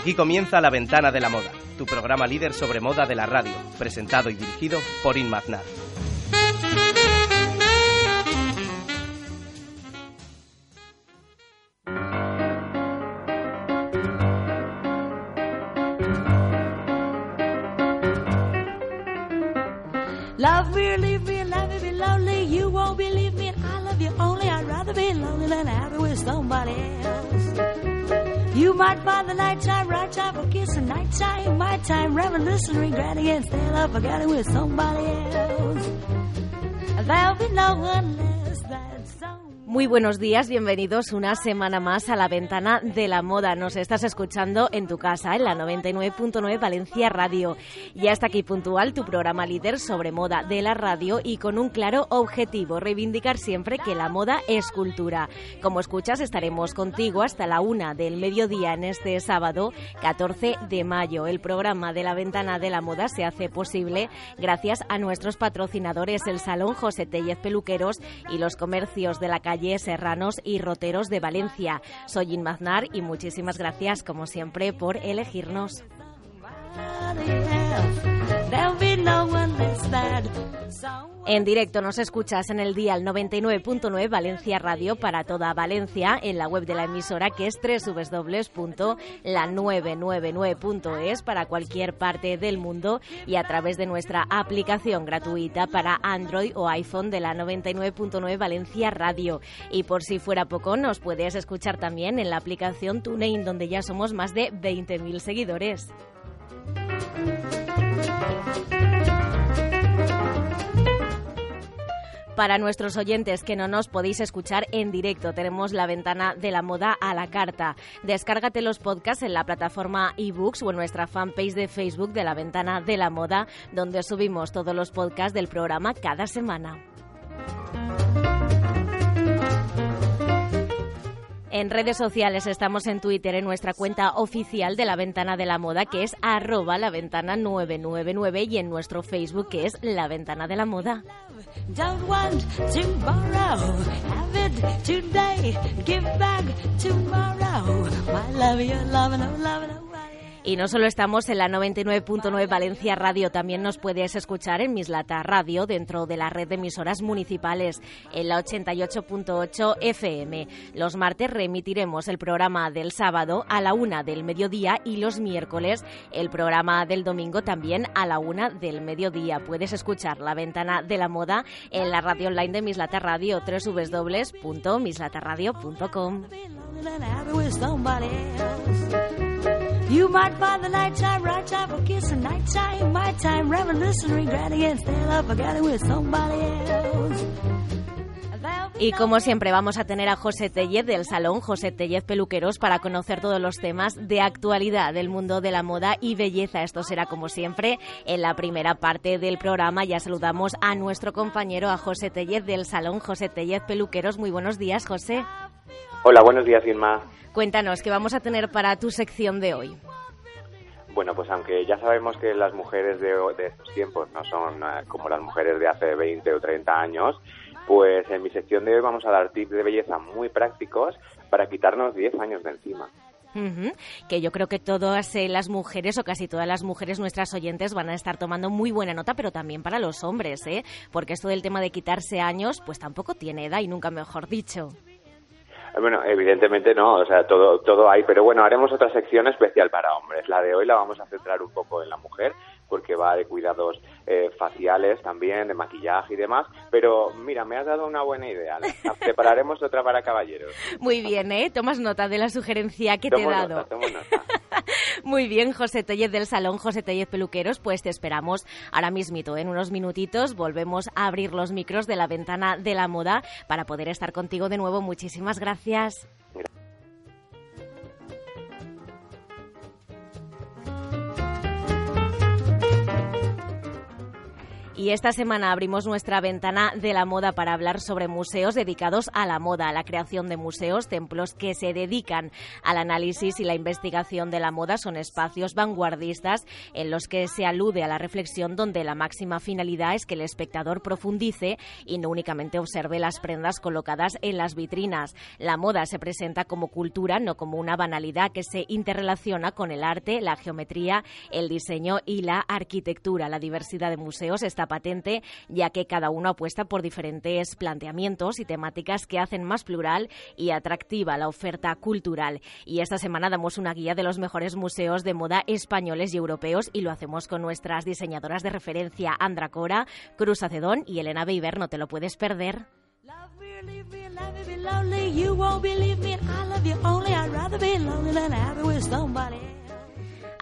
Aquí comienza La Ventana de la Moda, tu programa líder sobre moda de la radio, presentado y dirigido por Inmaznar. Love me, leave me, love me, lonely. You won't believe me, I love you only. I'd rather be lonely than happy with somebody else. You might find the right time for kissing, nighttime, my time, reminiscing, regretting, instead of forgetting with somebody else. There'll be no one less than someone. Muy buenos días, bienvenidos una semana más a la ventana de la moda. Nos estás escuchando en tu casa, en la 99.9 Valencia Radio. Ya está aquí puntual tu programa líder sobre moda de la radio y con un claro objetivo, reivindicar siempre que la moda es cultura. Como escuchas, estaremos contigo hasta la una del mediodía en este sábado 14 de mayo. El programa de la ventana de la moda se hace posible gracias a nuestros patrocinadores, el Salón José Tellez Peluqueros y los comercios de la calle Serranos y Roteros de Valencia. Soy Inmaznar y muchísimas gracias, como siempre, por elegirnos. En directo nos escuchas en el día 99.9 Valencia Radio para toda Valencia en la web de la emisora que es www.la999.es para cualquier parte del mundo y a través de nuestra aplicación gratuita para Android o iPhone de la 99.9 Valencia Radio. Y por si fuera poco, nos puedes escuchar también en la aplicación TuneIn donde ya somos más de 20.000 seguidores. Para nuestros oyentes que no nos podéis escuchar en directo, tenemos la ventana de la moda a la carta. Descárgate los podcasts en la plataforma ebooks o en nuestra fanpage de Facebook de la ventana de la moda, donde subimos todos los podcasts del programa cada semana. En redes sociales estamos en Twitter en nuestra cuenta oficial de la Ventana de la Moda que es arroba la ventana 999 y en nuestro Facebook que es la Ventana de la Moda. Don't want tomorrow. have it today, give back tomorrow. My love, your love, no love, nobody. Y no solo estamos en la 99.9 Valencia Radio, también nos puedes escuchar en Mislata Radio dentro de la red de emisoras municipales en la 88.8 FM. Los martes reemitiremos el programa del sábado a la una del mediodía y los miércoles el programa del domingo también a la una del mediodía. Puedes escuchar la ventana de la moda en la radio online de Mislata Radio, www.mislataradio.com. You might the right time for kissing, nighttime, my time, with somebody else. Y como siempre vamos a tener a José Tellez del Salón José Tellez Peluqueros para conocer todos los temas de actualidad del mundo de la moda y belleza. Esto será como siempre en la primera parte del programa. Ya saludamos a nuestro compañero, a José Tellez del Salón José Tellez Peluqueros. Muy buenos días, José. Hola, buenos días, Irma. Cuéntanos, ¿qué vamos a tener para tu sección de hoy? Bueno, pues aunque ya sabemos que las mujeres de, de estos tiempos no son eh, como las mujeres de hace 20 o 30 años, pues en mi sección de hoy vamos a dar tips de belleza muy prácticos para quitarnos 10 años de encima. Que yo creo que todas eh, las mujeres o casi todas las mujeres, nuestras oyentes, van a estar tomando muy buena nota, pero también para los hombres, ¿eh? Porque esto del tema de quitarse años, pues tampoco tiene edad y nunca mejor dicho. Bueno, evidentemente no, o sea, todo, todo hay, pero bueno, haremos otra sección especial para hombres. La de hoy la vamos a centrar un poco en la mujer, porque va de cuidados eh, faciales también, de maquillaje y demás. Pero mira, me has dado una buena idea. Prepararemos otra para caballeros. Muy bien, ¿eh? Tomas nota de la sugerencia que te he dado. nota, tomo nota. Muy bien, José Tellez del Salón José Tellez Peluqueros, pues te esperamos ahora mismito. En unos minutitos volvemos a abrir los micros de la ventana de la moda para poder estar contigo de nuevo. Muchísimas gracias. Y esta semana abrimos nuestra ventana de la moda para hablar sobre museos dedicados a la moda, a la creación de museos, templos que se dedican al análisis y la investigación de la moda. Son espacios vanguardistas en los que se alude a la reflexión donde la máxima finalidad es que el espectador profundice y no únicamente observe las prendas colocadas en las vitrinas. La moda se presenta como cultura, no como una banalidad que se interrelaciona con el arte, la geometría, el diseño y la arquitectura. La diversidad de museos está patente, ya que cada uno apuesta por diferentes planteamientos y temáticas que hacen más plural y atractiva la oferta cultural. Y esta semana damos una guía de los mejores museos de moda españoles y europeos y lo hacemos con nuestras diseñadoras de referencia, Andra Cora, Cruz Acedón y Elena Beiber. No te lo puedes perder.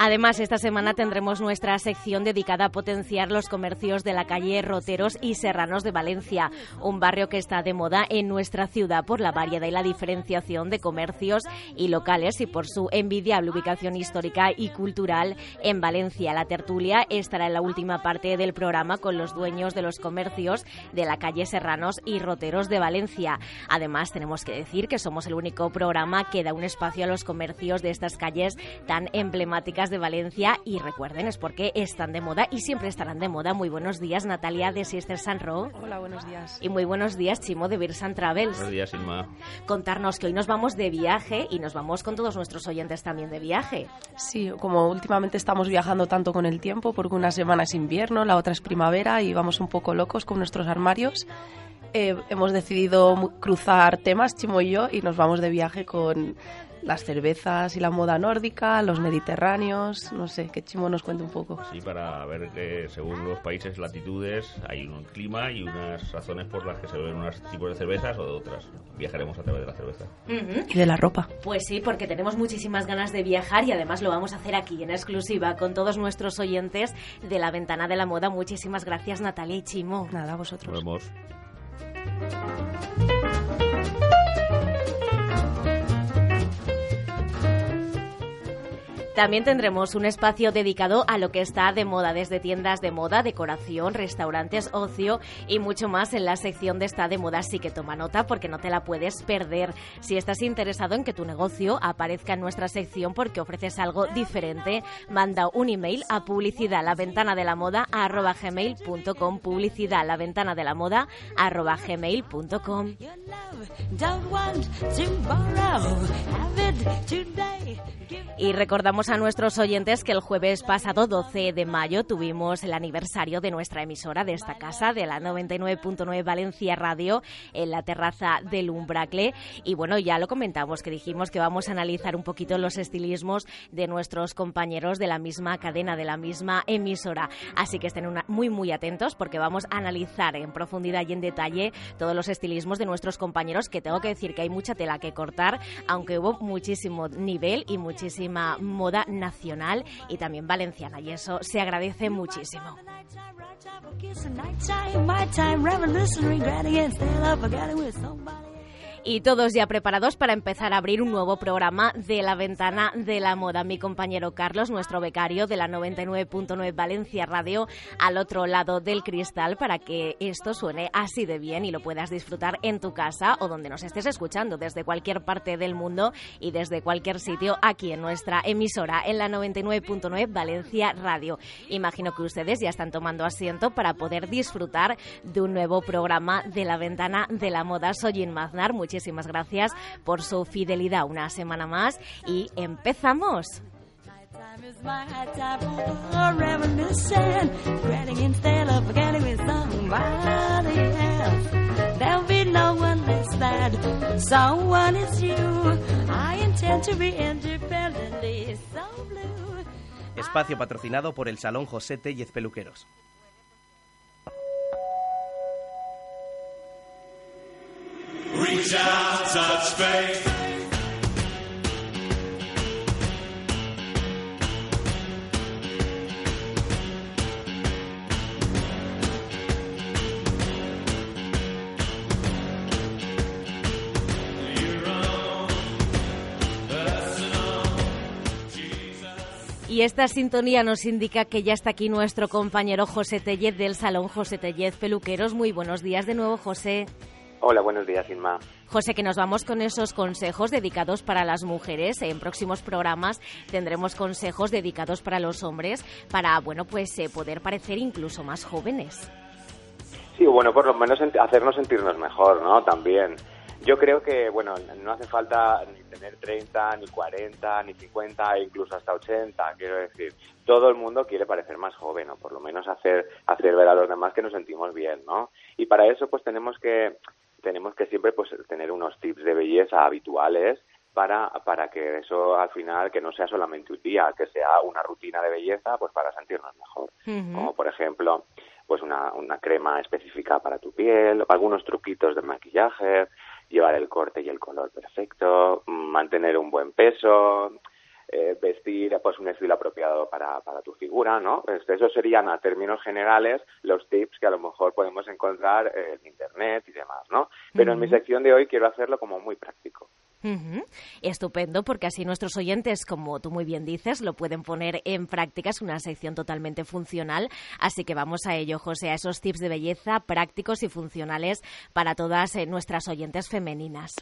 Además, esta semana tendremos nuestra sección dedicada a potenciar los comercios de la calle Roteros y Serranos de Valencia, un barrio que está de moda en nuestra ciudad por la variedad y la diferenciación de comercios y locales y por su envidiable ubicación histórica y cultural en Valencia. La tertulia estará en la última parte del programa con los dueños de los comercios de la calle Serranos y Roteros de Valencia. Además, tenemos que decir que somos el único programa que da un espacio a los comercios de estas calles tan emblemáticas de Valencia y recuerden, es porque están de moda y siempre estarán de moda. Muy buenos días, Natalia de Sister San Ro. Hola, buenos días. Y muy buenos días, Chimo de Birsan Travels. Buenos días, Inma. Contarnos que hoy nos vamos de viaje y nos vamos con todos nuestros oyentes también de viaje. Sí, como últimamente estamos viajando tanto con el tiempo, porque una semana es invierno, la otra es primavera y vamos un poco locos con nuestros armarios. Eh, hemos decidido cruzar temas, Chimo y yo, y nos vamos de viaje con las cervezas y la moda nórdica, los mediterráneos, no sé, que Chimo nos cuente un poco. Sí, para ver que según los países, latitudes, hay un clima y unas razones por las que se ven unos tipos de cervezas o de otras. Viajaremos a través de la cerveza. Y de la ropa. Pues sí, porque tenemos muchísimas ganas de viajar y además lo vamos a hacer aquí en exclusiva con todos nuestros oyentes de la Ventana de la Moda. Muchísimas gracias, Natalia y Chimo. Nada, a vosotros. Nos vemos. También tendremos un espacio dedicado a lo que está de moda, desde tiendas de moda, decoración, restaurantes, ocio y mucho más en la sección de Está de Moda. Así que toma nota porque no te la puedes perder. Si estás interesado en que tu negocio aparezca en nuestra sección porque ofreces algo diferente, manda un email a publicidad la ventana de la moda gmail.com publicidad la ventana de la moda y recordamos a nuestros oyentes que el jueves pasado, 12 de mayo, tuvimos el aniversario de nuestra emisora de esta casa, de la 99.9 Valencia Radio, en la terraza del Umbracle. Y bueno, ya lo comentamos, que dijimos que vamos a analizar un poquito los estilismos de nuestros compañeros de la misma cadena, de la misma emisora. Así que estén muy, muy atentos porque vamos a analizar en profundidad y en detalle todos los estilismos de nuestros compañeros, que tengo que decir que hay mucha tela que cortar, aunque hubo muchísimo nivel y muchísima moda nacional y también valenciana y eso se agradece muchísimo. Y todos ya preparados para empezar a abrir un nuevo programa de la ventana de la moda. Mi compañero Carlos, nuestro becario de la 99.9 Valencia Radio, al otro lado del cristal para que esto suene así de bien y lo puedas disfrutar en tu casa o donde nos estés escuchando, desde cualquier parte del mundo y desde cualquier sitio aquí en nuestra emisora, en la 99.9 Valencia Radio. Imagino que ustedes ya están tomando asiento para poder disfrutar de un nuevo programa de la ventana de la moda. Soy Inmaznar, muchísimas gracias por su fidelidad una semana más y empezamos. Espacio patrocinado por el Salón José Tellez Peluqueros. Reach out, touch faith. Y esta sintonía nos indica que ya está aquí nuestro compañero José Tellez del Salón José Tellez Peluqueros. Muy buenos días de nuevo, José. Hola, buenos días, Inma. José, que nos vamos con esos consejos dedicados para las mujeres. En próximos programas tendremos consejos dedicados para los hombres para, bueno, pues eh, poder parecer incluso más jóvenes. Sí, bueno, por lo menos hacernos sentirnos mejor, ¿no? También. Yo creo que, bueno, no hace falta ni tener 30, ni 40, ni 50, e incluso hasta 80, quiero decir. Todo el mundo quiere parecer más joven, o por lo menos hacer, hacer ver a los demás que nos sentimos bien, ¿no? Y para eso, pues tenemos que, tenemos que siempre, pues, tener unos tips de belleza habituales para, para que eso al final, que no sea solamente un día, que sea una rutina de belleza, pues para sentirnos mejor. Como por ejemplo, pues una, una crema específica para tu piel, algunos truquitos de maquillaje, llevar el corte y el color perfecto, mm, mantener un buen peso, eh, vestir pues un estilo apropiado para, para tu figura, ¿no? Este, Esos serían a términos generales los tips que a lo mejor podemos encontrar en internet y demás, ¿no? Pero en mi sección de hoy quiero hacerlo como muy práctico. Estupendo, porque así nuestros oyentes, como tú muy bien dices, lo pueden poner en práctica. Es una sección totalmente funcional. Así que vamos a ello, José, a esos tips de belleza prácticos y funcionales para todas eh, nuestras oyentes femeninas.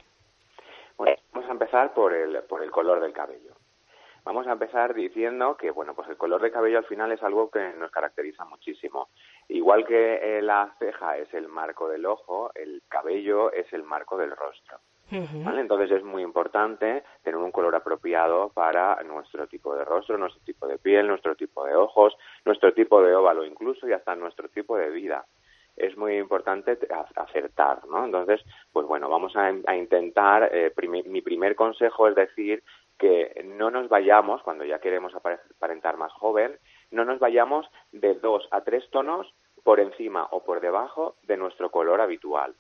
Bueno, vamos a empezar por el, por el color del cabello. Vamos a empezar diciendo que, bueno, pues el color de cabello al final es algo que nos caracteriza muchísimo. Igual que eh, la ceja es el marco del ojo, el cabello es el marco del rostro. ¿vale? Entonces es muy importante tener un color apropiado para nuestro tipo de rostro, nuestro tipo de piel, nuestro tipo de ojos, nuestro tipo de óvalo incluso y hasta nuestro tipo de vida. Es muy importante acertar, ¿no? Entonces, pues bueno, vamos a, a intentar, eh, mi primer consejo es decir que no nos vayamos, cuando ya queremos apare- aparentar más joven, no nos vayamos de dos a tres tonos por encima o por debajo de nuestro color habitual.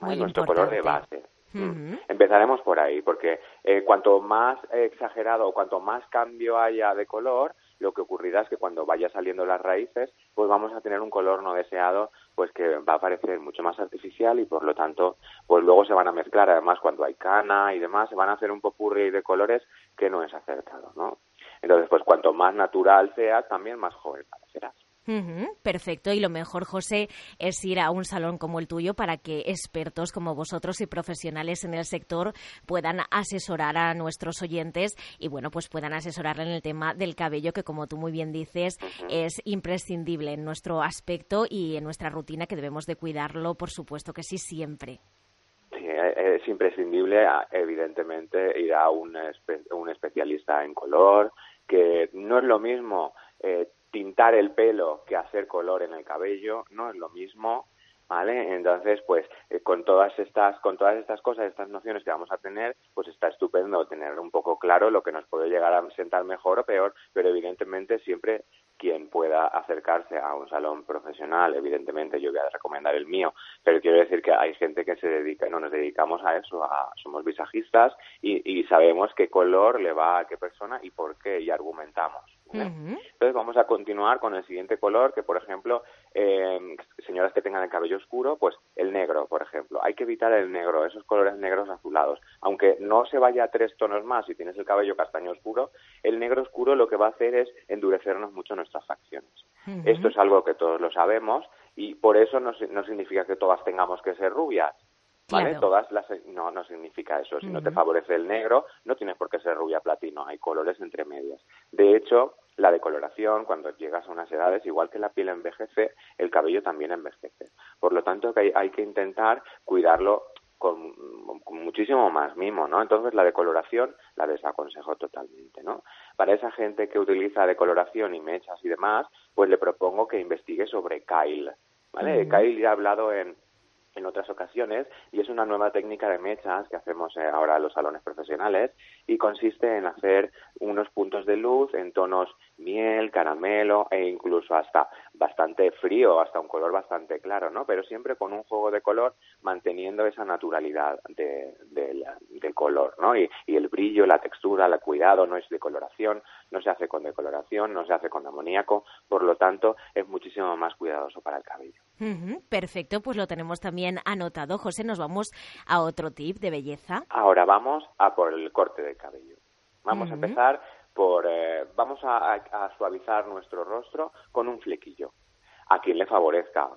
Muy nuestro color de base. Mm. Empezaremos por ahí, porque eh, cuanto más exagerado o cuanto más cambio haya de color, lo que ocurrirá es que cuando vaya saliendo las raíces, pues vamos a tener un color no deseado, pues que va a parecer mucho más artificial y por lo tanto, pues luego se van a mezclar, además cuando hay cana y demás, se van a hacer un popurrí de colores que no es acertado, ¿no? Entonces, pues cuanto más natural sea, también más joven parecerás. Perfecto. Y lo mejor, José, es ir a un salón como el tuyo para que expertos como vosotros y profesionales en el sector puedan asesorar a nuestros oyentes y, bueno, pues puedan asesorarle en el tema del cabello, que como tú muy bien dices, es imprescindible en nuestro aspecto y en nuestra rutina, que debemos de cuidarlo, por supuesto que sí, siempre. Sí, eh, es imprescindible, evidentemente, ir a un, un especialista en color, que no es lo mismo eh, tintar el pelo que hacer color en el cabello, no es lo mismo, ¿vale? Entonces, pues, eh, con todas estas, con todas estas cosas, estas nociones que vamos a tener, pues está estupendo tener un poco claro lo que nos puede llegar a sentar mejor o peor, pero evidentemente siempre quien pueda acercarse a un salón profesional, evidentemente yo voy a recomendar el mío, pero quiero decir que hay gente que se dedica, no nos dedicamos a eso, a, somos visajistas y, y sabemos qué color le va a qué persona y por qué y argumentamos. Entonces vamos a continuar con el siguiente color, que por ejemplo, eh, señoras que tengan el cabello oscuro, pues el negro, por ejemplo. Hay que evitar el negro, esos colores negros azulados. Aunque no se vaya a tres tonos más si tienes el cabello castaño oscuro, el negro oscuro lo que va a hacer es endurecernos mucho nuestras facciones. Esto es algo que todos lo sabemos y por eso no, no significa que todas tengamos que ser rubias. ¿Vale? Claro. Todas las no no significa eso. Si no te favorece el negro, no tienes por qué ser rubia platino. Hay colores entre medias. De hecho, la decoloración, cuando llegas a unas edades, igual que la piel envejece, el cabello también envejece. Por lo tanto, que hay, hay que intentar cuidarlo con, con muchísimo más mimo, ¿no? Entonces, la decoloración la desaconsejo totalmente, ¿no? Para esa gente que utiliza decoloración y mechas y demás, pues le propongo que investigue sobre Kyle, ¿vale? Kyle ya ha hablado en en otras ocasiones y es una nueva técnica de mechas que hacemos eh, ahora en los salones profesionales y consiste en hacer unos puntos de luz en tonos miel, caramelo e incluso hasta bastante frío, hasta un color bastante claro, ¿no? Pero siempre con un juego de color manteniendo esa naturalidad de- del- color, ¿no? Y, y el brillo, la textura, el cuidado, no es decoloración, no se hace con decoloración, no se hace con amoníaco, por lo tanto es muchísimo más cuidadoso para el cabello. Perfecto, pues lo tenemos también anotado. José, nos vamos a otro tip de belleza. Ahora vamos a por el corte del cabello. Vamos a empezar por eh, vamos a, a- a suavizar nuestro rostro con un flequillo, a quien le favorezca.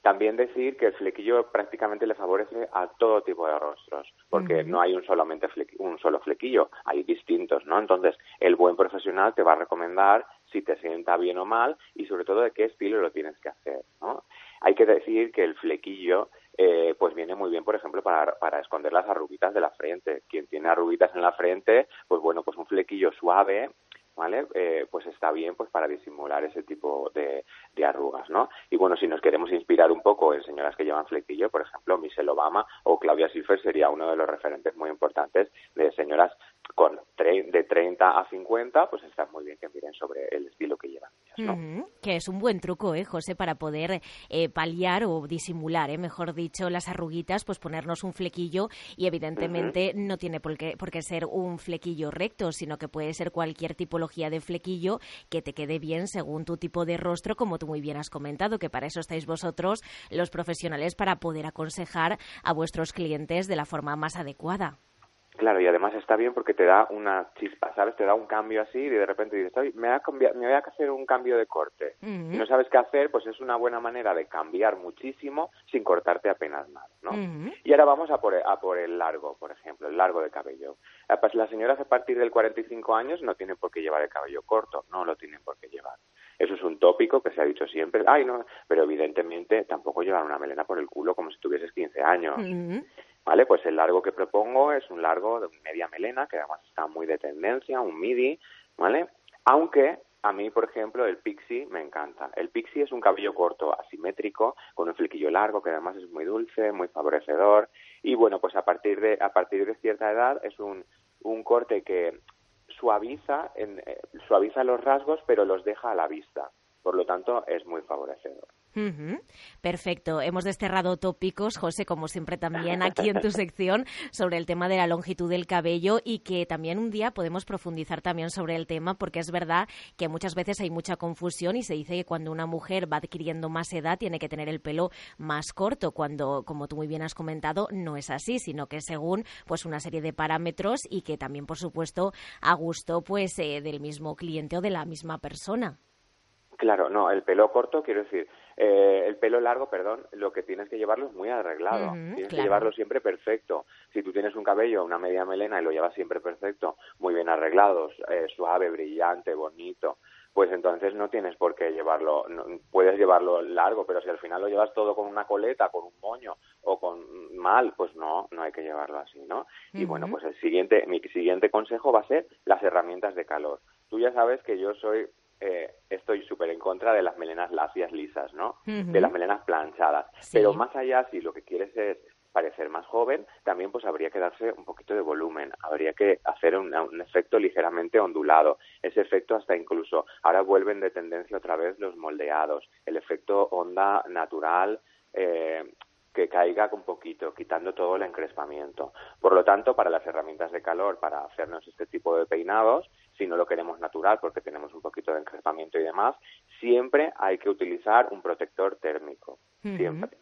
También decir que el flequillo prácticamente le favorece a todo tipo de rostros, porque no hay un solamente un solo flequillo, hay distintos, ¿no? Entonces, el buen profesional te va a recomendar si te sienta bien o mal y sobre todo de qué estilo lo tienes que hacer, ¿no? Hay que decir que el flequillo eh, pues viene muy bien, por ejemplo, para, para esconder las arruguitas de la frente. Quien tiene arruguitas en la frente, pues bueno, pues un flequillo suave, ¿vale? Eh, pues está bien pues para disimular ese tipo de, de arrugas, ¿no? Y bueno, si nos queremos inspirar un poco en señoras que llevan flequillo, por ejemplo, Michelle Obama o Claudia Schiffer sería uno de los referentes muy importantes de señoras con tre- de 30 a 50, pues está muy bien que miren sobre el estilo que llevan ellas, ¿no? Ujú, Que es un buen truco, ¿eh, José? Para poder eh, paliar o disimular, ¿eh? mejor dicho, las arruguitas, pues ponernos un flequillo y evidentemente no tiene por qué, por qué ser un flequillo recto, sino que puede ser cualquier tipología de flequillo que te quede bien según tu tipo de rostro, como tú muy bien has comentado, que para eso estáis vosotros, los profesionales, para poder aconsejar a vuestros clientes de la forma más adecuada. Claro, y además está bien porque te da una chispa, ¿sabes? Te da un cambio así y de repente dices, "Ay, me voy a, cambiar- me voy a hacer un cambio de corte. Y no sabes qué hacer, pues es una buena manera de cambiar muchísimo sin cortarte apenas nada, ¿no? Y ahora vamos a por, a por el largo, por ejemplo, el largo de cabello. Pues las señoras a partir del 45 años no tienen por qué llevar el cabello corto, no lo tienen por qué llevar. Eso es un tópico que se ha dicho siempre, ay no, pero evidentemente tampoco llevar una melena por el culo como si tuvieses 15 años. ¿Vale? Pues el largo que propongo es un largo de media melena, que además está muy de tendencia, un midi, ¿vale? Aunque a mí, por ejemplo, el pixie me encanta. El pixie es un cabello corto, asimétrico, con un flequillo largo, que además es muy dulce, muy favorecedor. Y bueno, pues a partir de, a partir de cierta edad es un, un corte que suaviza, en- eh, suaviza los rasgos, pero los deja a la vista. Por lo tanto, es muy favorecedor. Perfecto. Hemos desterrado tópicos, José, como siempre también aquí en tu sección, sobre el tema de la longitud del cabello y que también un día podemos profundizar también sobre el tema porque es verdad que muchas veces hay mucha confusión y se dice que cuando una mujer va adquiriendo más edad tiene que tener el pelo más corto, cuando, como tú muy bien has comentado, no es así, sino que según pues una serie de parámetros y que también, por supuesto, a gusto pues eh, del mismo cliente o de la misma persona. Claro, no, el pelo corto, quiero decir, eh, el pelo largo, perdón, lo que tienes que llevarlo es muy arreglado. Tienes que llevarlo siempre perfecto. Si tú tienes un cabello, una media melena y lo llevas siempre perfecto, muy bien arreglado, eh, suave, brillante, bonito, pues entonces no tienes por qué llevarlo, no- puedes llevarlo largo, pero si al final lo llevas todo con una coleta, con un moño o con mal, pues no, no hay que llevarlo así, ¿no? Y bueno, pues el siguiente, mi siguiente consejo va a ser las herramientas de calor. Tú ya sabes que yo soy eh, estoy súper en contra de las melenas lacias lisas, ¿no? De las melenas planchadas. Sí. Pero más allá, si lo que quieres es parecer más joven, también pues habría que darse un poquito de volumen, habría que hacer un, un efecto ligeramente ondulado, ese efecto hasta incluso, ahora vuelven de tendencia otra vez los moldeados, el efecto onda natural, eh, que caiga un poquito, quitando todo el encrespamiento. Por lo tanto, para las herramientas de calor, para hacernos este tipo de peinados, si no lo queremos natural porque tenemos un poquito de encrespamiento y demás, siempre hay que utilizar un protector térmico. Siempre.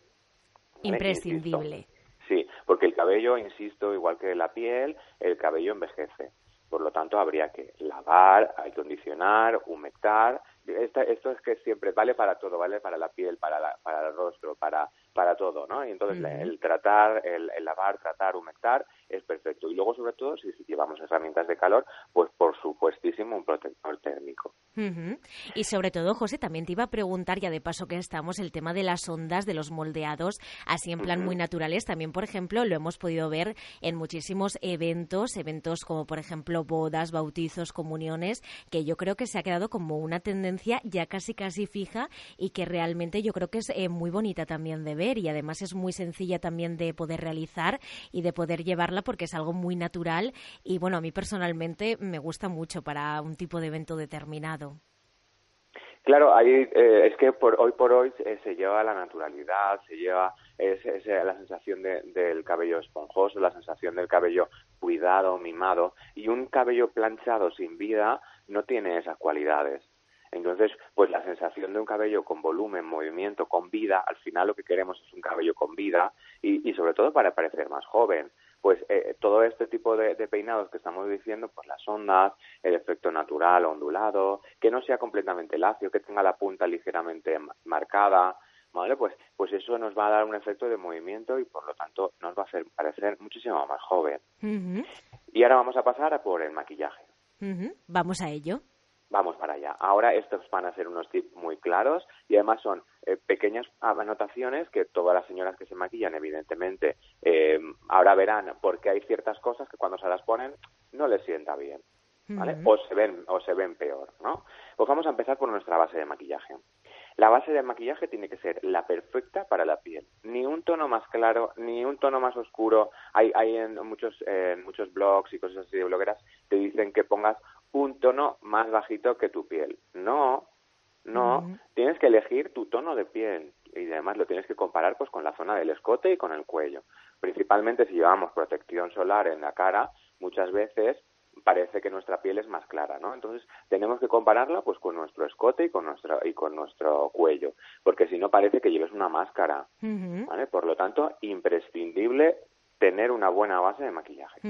Imprescindible. Insisto. Sí, porque el cabello, insisto, igual que la piel, el cabello envejece. Por lo tanto, habría que lavar, acondicionar, humectar. Esta- esto es que siempre vale para todo, vale para la piel, para, la- para el rostro, para, para todo, ¿no? Y entonces el tratar, el, el lavar, tratar, humectar es perfecto. Y luego, sobre todo, si, si llevamos herramientas de calor, pues por supuestísimo un protector térmico. Y sobre todo, José, también te iba a preguntar, ya de paso que estamos, el tema de las ondas, de los moldeados, así en plan muy naturales. También, por ejemplo, lo hemos podido ver en muchísimos eventos, eventos como, por ejemplo, bodas, bautizos, comuniones, que yo creo que se ha quedado como una tendencia ya casi casi fija y que realmente yo creo que es eh, muy bonita también de ver y además es muy sencilla también de poder realizar y de poder llevarla porque es algo muy natural y bueno, a mí personalmente me gusta mucho para un tipo de evento determinado. Claro, ahí eh, es que por hoy por hoy se lleva la naturalidad, se lleva es, la sensación de- del cabello esponjoso, la sensación del cabello cuidado, mimado, y un cabello planchado sin vida no tiene esas cualidades. Entonces, pues la sensación de un cabello con volumen, movimiento, con vida, al final lo que queremos es un cabello con vida y, y sobre todo para parecer más joven. pues eh, todo este tipo de, de peinados que estamos diciendo, pues las ondas, el efecto natural, ondulado, que no sea completamente lacio, que tenga la punta ligeramente ma- marcada, ¿vale? Pues, pues eso nos va a dar un efecto de movimiento y por lo tanto nos va a hacer parecer muchísimo más joven. Y ahora vamos a pasar a por el maquillaje. Vamos a ello. Vamos para allá. Ahora estos van a ser unos tips muy claros y además son eh, pequeñas anotaciones que todas las señoras que se maquillan, evidentemente, eh, ahora verán porque hay ciertas cosas que cuando se las ponen no les sienta bien, ¿vale? O se ven o se ven peor, ¿no? Pues vamos a empezar por nuestra base de maquillaje. La base de maquillaje tiene que ser la perfecta para la piel. Ni un tono más claro, ni un tono más oscuro. Hay, hay en muchos, eh, muchos blogs y cosas así de blogueras te dicen que pongas un tono más bajito que tu piel. No, no. Tienes que elegir tu tono de piel y además lo tienes que comparar pues con la zona del escote y con el cuello. Principalmente si llevamos protección solar en la cara, muchas veces parece que nuestra piel es más clara, ¿no? Entonces tenemos que compararla pues con nuestro escote y con nuestro y con nuestro cuello, porque si no parece que lleves una máscara. Por lo tanto, imprescindible tener una buena base de maquillaje.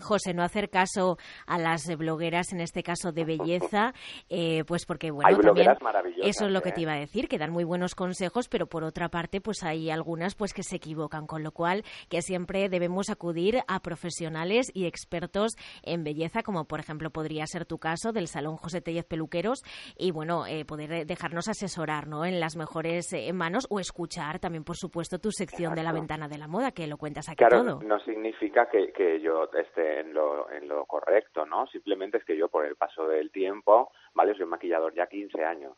José, no hacer caso a las blogueras, en este caso de belleza, eh, pues porque, bueno, Hay también blogueras maravillosas, eso es lo que ¿eh? te iba a decir, que dan muy buenos consejos, pero por otra parte, pues hay algunas pues que se equivocan, con lo cual que siempre debemos acudir a profesionales y expertos en belleza, como por ejemplo podría ser tu caso del Salón José Tellez Peluqueros, y bueno, eh, poder dejarnos asesorar, ¿no? En las mejores eh, manos o escuchar también, por supuesto, tu sección de la ventana de la moda, que lo cuentas aquí Claro, todo. No significa que, que yo esté en lo, en lo correcto, ¿no? Simplemente es que yo por el paso del tiempo, ¿vale? Soy maquillador ya 15 años.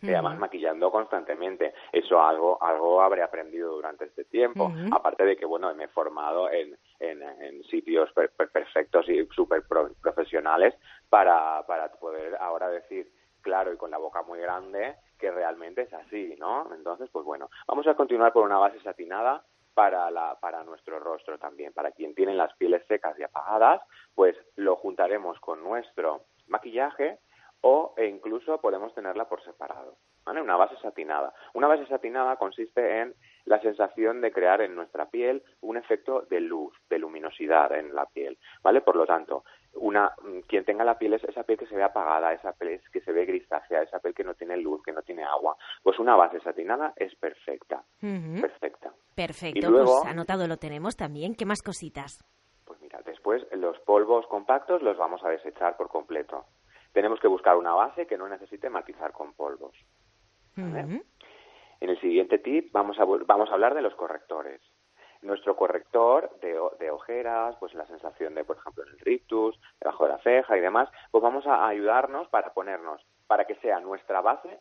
Y además maquillando constantemente. Eso algo algo habré aprendido durante este tiempo. Aparte de que, bueno, me he formado en, en, en sitios per- per- perfectos y súper pro- profesionales para, para poder ahora decir claro y con la boca muy grande que realmente es así, ¿no? Entonces, pues bueno, vamos a continuar por una base satinada para, la, para nuestro rostro también. Para quien tiene las pieles secas y apagadas, pues lo juntaremos con nuestro maquillaje o e incluso podemos tenerla por separado. ¿vale? Una base satinada. Una base satinada consiste en la sensación de crear en nuestra piel un efecto de luz, de luminosidad en la piel, ¿vale? Por lo tanto, una mm, quien tenga la piel es esa piel que se ve apagada, esa piel que se ve grisácea, esa piel que no tiene luz, que no tiene agua, pues una base satinada es perfecta, perfecta. Perfecto, Y luego- pues anotado lo tenemos también. ¿Qué más cositas? Pues mira, después los polvos compactos los vamos a desechar por completo. Tenemos que buscar una base que no necesite matizar con polvos. En el siguiente tip vamos a, vamos a hablar de los correctores. Nuestro corrector de, de ojeras, pues la sensación de, por ejemplo, en el rictus, debajo de la ceja y demás, pues vamos a ayudarnos para ponernos, para que sea nuestra base,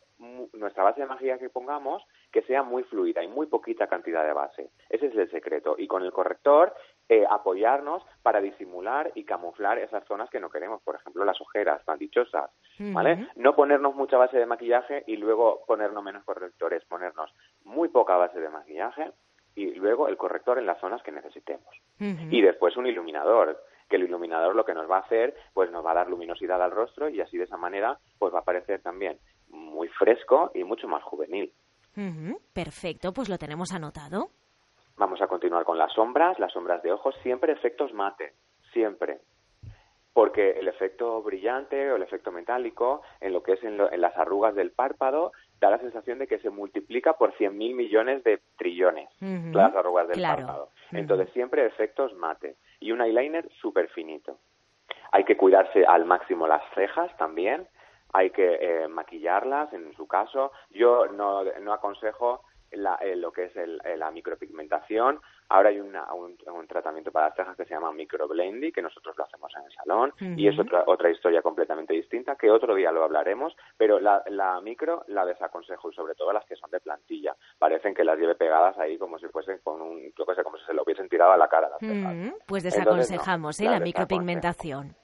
nuestra base de magia que pongamos, que sea muy fluida y muy poquita cantidad de base. Ese es el secreto. Y con el corrector, eh, apoyarnos para disimular y camuflar esas zonas que no queremos, por ejemplo, las ojeras tan dichosas, ¿vale? No ponernos mucha base de maquillaje y luego ponernos menos correctores, ponernos muy poca base de maquillaje y luego el corrector en las zonas que necesitemos. Y después un iluminador, que el iluminador lo que nos va a hacer, pues nos va a dar luminosidad al rostro y así de esa manera, pues va a parecer también muy fresco y mucho más juvenil. Perfecto, pues lo tenemos anotado. Vamos a continuar con las sombras, las sombras de ojos, siempre efectos mate, siempre. Porque el efecto brillante o el efecto metálico, en lo que es en, lo- en las arrugas del párpado, da la sensación de que se multiplica por 100.000 millones de trillones Ujú. las arrugas del Claro. párpado. Entonces siempre efectos mate y un eyeliner súper finito. Hay que cuidarse al máximo las cejas también, hay que eh, maquillarlas en su caso. Yo no, no aconsejo la- eh, lo que es el- eh, la micropigmentación. Ahora hay una- un, un tratamiento para las cejas que se llama microblendy, que nosotros lo hacemos en el salón, y es otra, otra historia completamente distinta, que otro día lo hablaremos, pero la, la micro la desaconsejo, y sobre todo las que son de plantilla. Parecen que las lleve pegadas ahí como si fuesen con un, yo qué sé, como si se lo hubiesen tirado a la cara las cejas. Pues Entonces, no, desaconsejamos, ¿eh? la micropigmentación.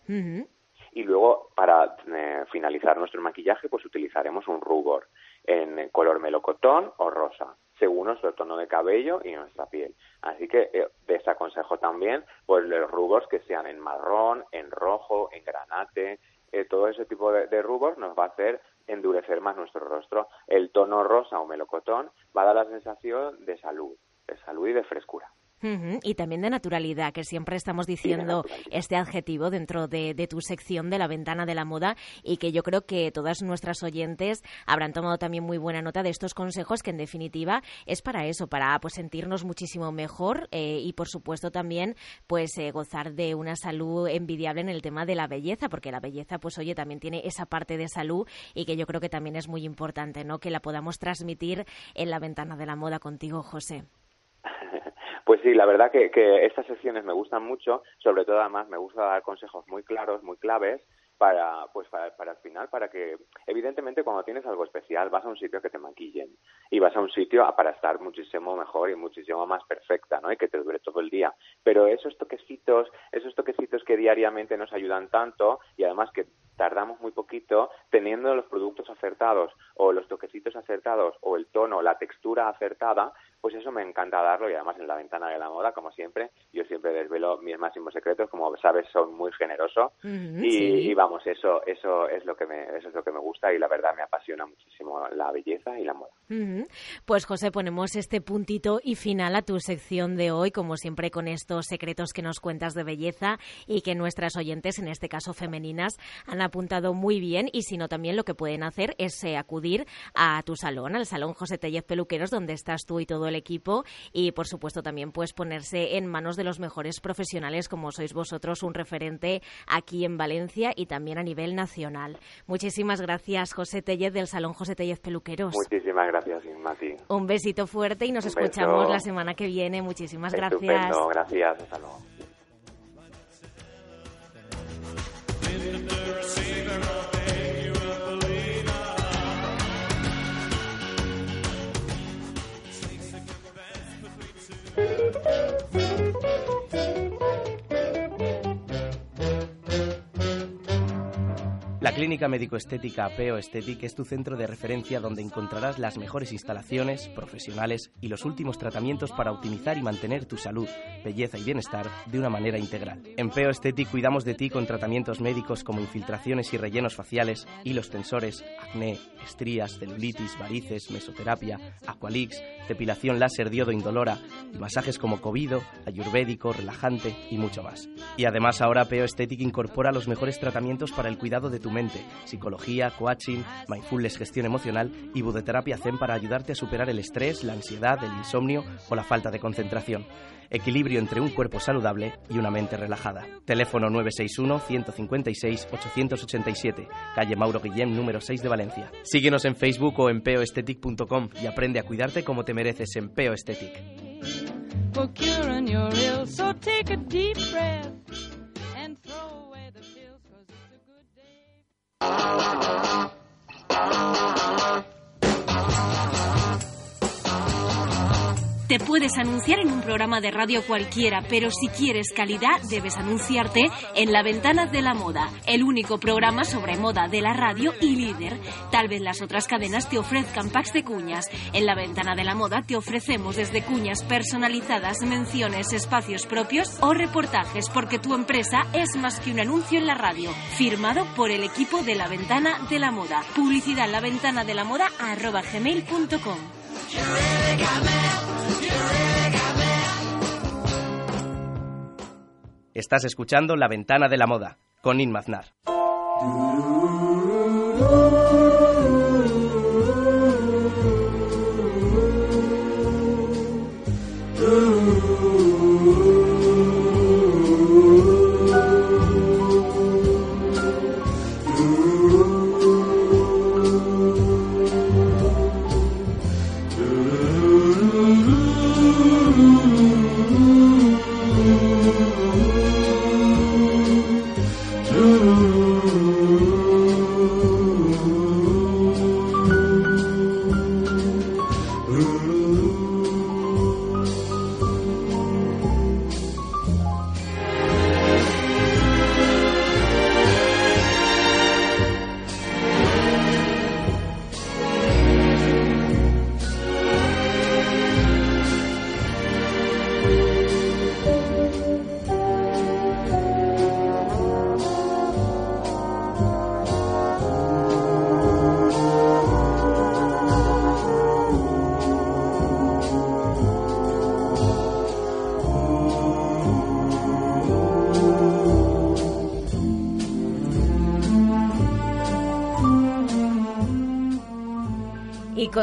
Y luego, para eh, finalizar nuestro maquillaje, pues utilizaremos un rubor en color melocotón o rosa, según nuestro tono de cabello y nuestra piel. Así que eh, desaconsejo también pues los rubors que sean en marrón, en rojo, en granate, eh, todo ese tipo de, de nos va a hacer endurecer más nuestro rostro. El tono rosa o melocotón va a dar la sensación de salud, de salud y de frescura. Ujú, Y también de naturalidad, que siempre estamos diciendo este adjetivo dentro de, de tu sección de la ventana de la moda y que yo creo que todas nuestras oyentes habrán tomado también muy buena nota de estos consejos que en definitiva es para eso, para pues sentirnos muchísimo mejor eh, y por supuesto también pues eh, gozar de una salud envidiable en el tema de la belleza, porque la belleza pues oye también tiene esa parte de salud y que yo creo que también es muy importante, ¿no? Que la podamos transmitir en la ventana de la moda contigo, José. Pues sí, la verdad que, que estas secciones me gustan mucho, sobre todo además me gusta dar consejos muy claros, muy claves para pues para, para el final para que evidentemente cuando tienes algo especial vas a un sitio que te maquillen y vas a un sitio para estar muchísimo mejor y muchísimo más perfecta no y que te dure todo el día. Pero esos toquecitos esos toquecitos que diariamente nos ayudan tanto y además que tardamos muy poquito teniendo los productos acertados o los toquecitos acertados o el tono la textura acertada pues eso me encanta darlo y además en la ventana de la moda como siempre yo siempre desvelo mis máximos secretos como sabes son muy generoso y, sí. y vamos eso eso es lo que me eso es lo que me gusta y la verdad me apasiona muchísimo la belleza y la moda. Pues José, ponemos este puntito y final a tu sección de hoy, como siempre con estos secretos que nos cuentas de belleza y que nuestras oyentes, en este caso femeninas, han apuntado muy bien y si no también lo que pueden hacer es eh, acudir a tu salón, al salón José Tellez Peluqueros, donde estás tú y todo el equipo y por supuesto también pues ponerse en manos de los mejores profesionales como sois vosotros, un referente aquí en Valencia y también a nivel nacional. Muchísimas gracias José Tellez del salón José Tellez Peluqueros. muchísimas gracias Mati Un besito fuerte y nos Un escuchamos beso. la semana que viene. Muchísimas gracias. estupendo gracias hasta luego Thank you. La Clínica Médico-Estética Apeo Esthetic es tu centro de referencia donde encontrarás las mejores instalaciones, profesionales y los últimos tratamientos para optimizar y mantener tu salud, belleza y bienestar de una manera integral. En Peo Esthetic cuidamos de ti con tratamientos médicos como infiltraciones y rellenos faciales, hilos tensores, acné, estrías, celulitis, varices, mesoterapia, aqualix, depilación láser diodo indolora y masajes como covido, ayurvédico, relajante y mucho más. Y además ahora Peo Esthetic incorpora los mejores tratamientos para el cuidado de tu mente, psicología, coaching, mindfulness, gestión emocional y budoterapia zen para ayudarte a superar el estrés, la ansiedad, el insomnio o la falta de concentración. Equilibrio entre un cuerpo saludable y una mente relajada. Teléfono 961-156-887, calle Mauro Guillem, número 6 de Valencia. Síguenos en Facebook o en peoestetic.com y aprende a cuidarte como te mereces en Peo Estetic. Uh-huh. Uh-huh. Te puedes anunciar en un programa de radio cualquiera, pero si quieres calidad debes anunciarte en La Ventana de la Moda, el único programa sobre moda de la radio y líder. Tal vez las otras cadenas te ofrezcan packs de cuñas. En La Ventana de la Moda te ofrecemos desde cuñas personalizadas, menciones, espacios propios o reportajes, porque tu empresa es más que un anuncio en la radio. Firmado por el equipo de La Ventana de la Moda. Publicidad la ventana de la moda arroba gmail.com. Estás escuchando La Ventana de la Moda con Inmaznar.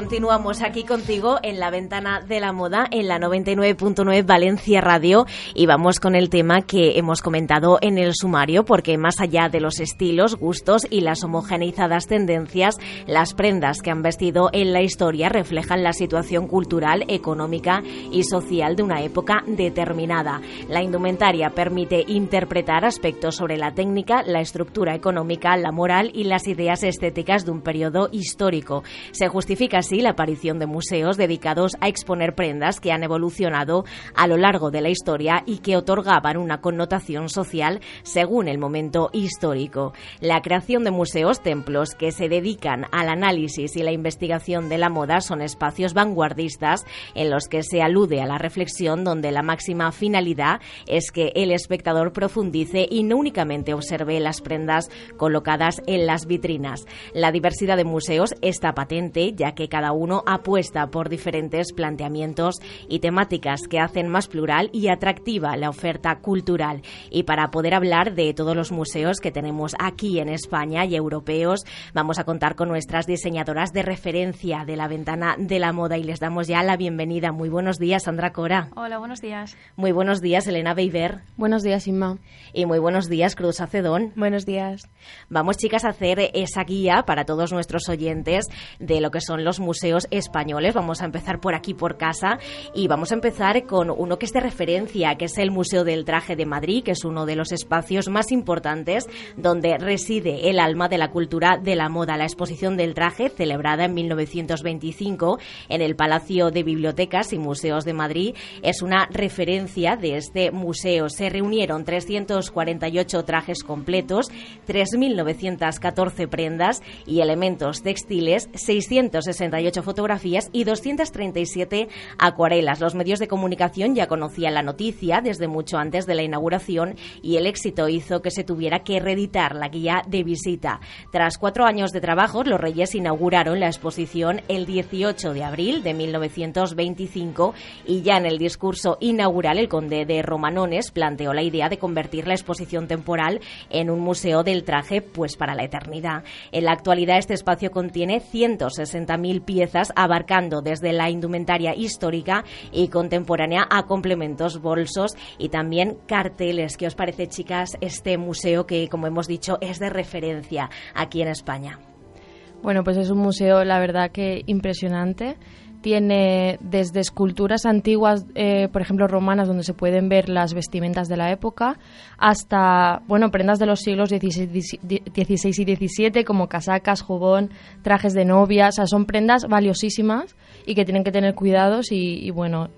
Continuamos aquí contigo en la ventana de la moda en la 99.9 Valencia Radio y vamos con el tema que hemos comentado en el sumario porque más allá de los estilos, gustos y las homogeneizadas tendencias, las prendas que han vestido en la historia reflejan la situación cultural, económica y social de una época determinada. La indumentaria permite interpretar aspectos sobre la técnica, la estructura económica, la moral y las ideas estéticas de un periodo histórico. Se justifica así la aparición de museos dedicados a exponer prendas que han evolucionado a lo largo de la historia y que otorgaban una connotación social según el momento histórico. La creación de museos, templos que se dedican al análisis y la investigación de la moda son espacios vanguardistas en los que se alude a la reflexión donde la máxima finalidad es que el espectador profundice y no únicamente observe las prendas colocadas en las vitrinas. La diversidad de museos está patente ya que cada uno apuesta por diferentes planteamientos y temáticas que hacen más plural y atractiva la oferta cultural. Y para poder hablar de todos los museos que tenemos aquí en España y europeos, vamos a contar con nuestras diseñadoras de referencia de la ventana de la moda y les damos ya la bienvenida. Muy buenos días, Sandra Cora. Hola, buenos días. Muy buenos días, Elena Beiber. Buenos días, Inma. Y muy buenos días, Cruz Acedón. Buenos días. Vamos, chicas, a hacer esa guía para todos nuestros oyentes de lo que son los museos españoles. Vamos a empezar por aquí, por casa, y vamos a empezar con uno que es de referencia, que es el Museo del Traje de Madrid, que es uno de los espacios más importantes donde reside el alma de la cultura de la moda. La exposición del traje, celebrada en 1925 en el Palacio de Bibliotecas y Museos de Madrid, es una referencia de este museo. Se reunieron 348 trajes completos, 3.914 prendas y elementos textiles, 668 fotografías y 237 acuarelas. Los medios de comunicación ya conocían la noticia desde mucho antes de la inauguración y el éxito hizo que se tuviera que reeditar la guía de visita. Tras cuatro años de trabajo, los Reyes inauguraron la exposición el 18 de abril de 1925 y ya en el discurso inaugural el conde de Romanones planteó la idea de convertir la exposición temporal en un museo del traje pues para la eternidad. En la actualidad este espacio contiene 160.000 piezas abarcando desde la indumentaria histórica y contemporánea a complementos, bolsos y también carteles. ¿Qué os parece, chicas, este museo que, como hemos dicho, es de referencia aquí en España? Bueno, pues es un museo, la verdad que impresionante. Tiene desde esculturas antiguas, eh, por ejemplo, romanas, donde se pueden ver las vestimentas de la época, hasta, bueno, prendas de los siglos XVI y XVII, como casacas, jubón, trajes de novia. O sea, son prendas valiosísimas y que tienen que tener cuidados y, y bueno,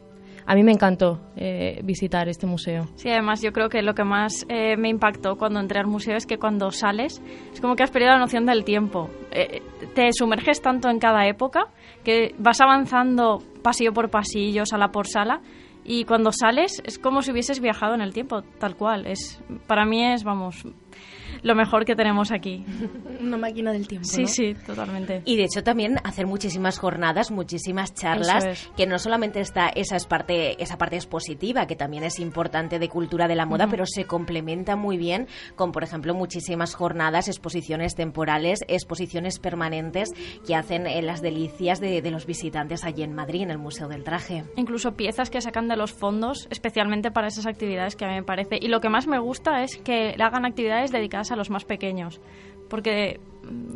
a mí me encantó eh, visitar este museo. Sí, además yo creo que lo que más eh, me impactó cuando entré al museo es que cuando sales es como que has perdido la noción del tiempo. Eh, te sumerges tanto en cada época que vas avanzando pasillo por pasillo, sala por sala y cuando sales es como si hubieses viajado en el tiempo, tal cual. Es para mí es, vamos, lo mejor que tenemos aquí. Una máquina del tiempo. Sí, ¿no? sí, totalmente. Y de hecho también hacer muchísimas jornadas, muchísimas charlas, es. que no solamente está esa es parte, esa parte expositiva, que también es importante de cultura de la moda, Ujú. pero se complementa muy bien con, por ejemplo, muchísimas jornadas, exposiciones temporales, exposiciones permanentes que hacen eh, las delicias de, de los visitantes allí en Madrid, en el Museo del Traje. Incluso piezas que sacan de los fondos especialmente para esas actividades que a mí me parece. Y lo que más me gusta es que hagan actividades dedicadas a los más pequeños. Porque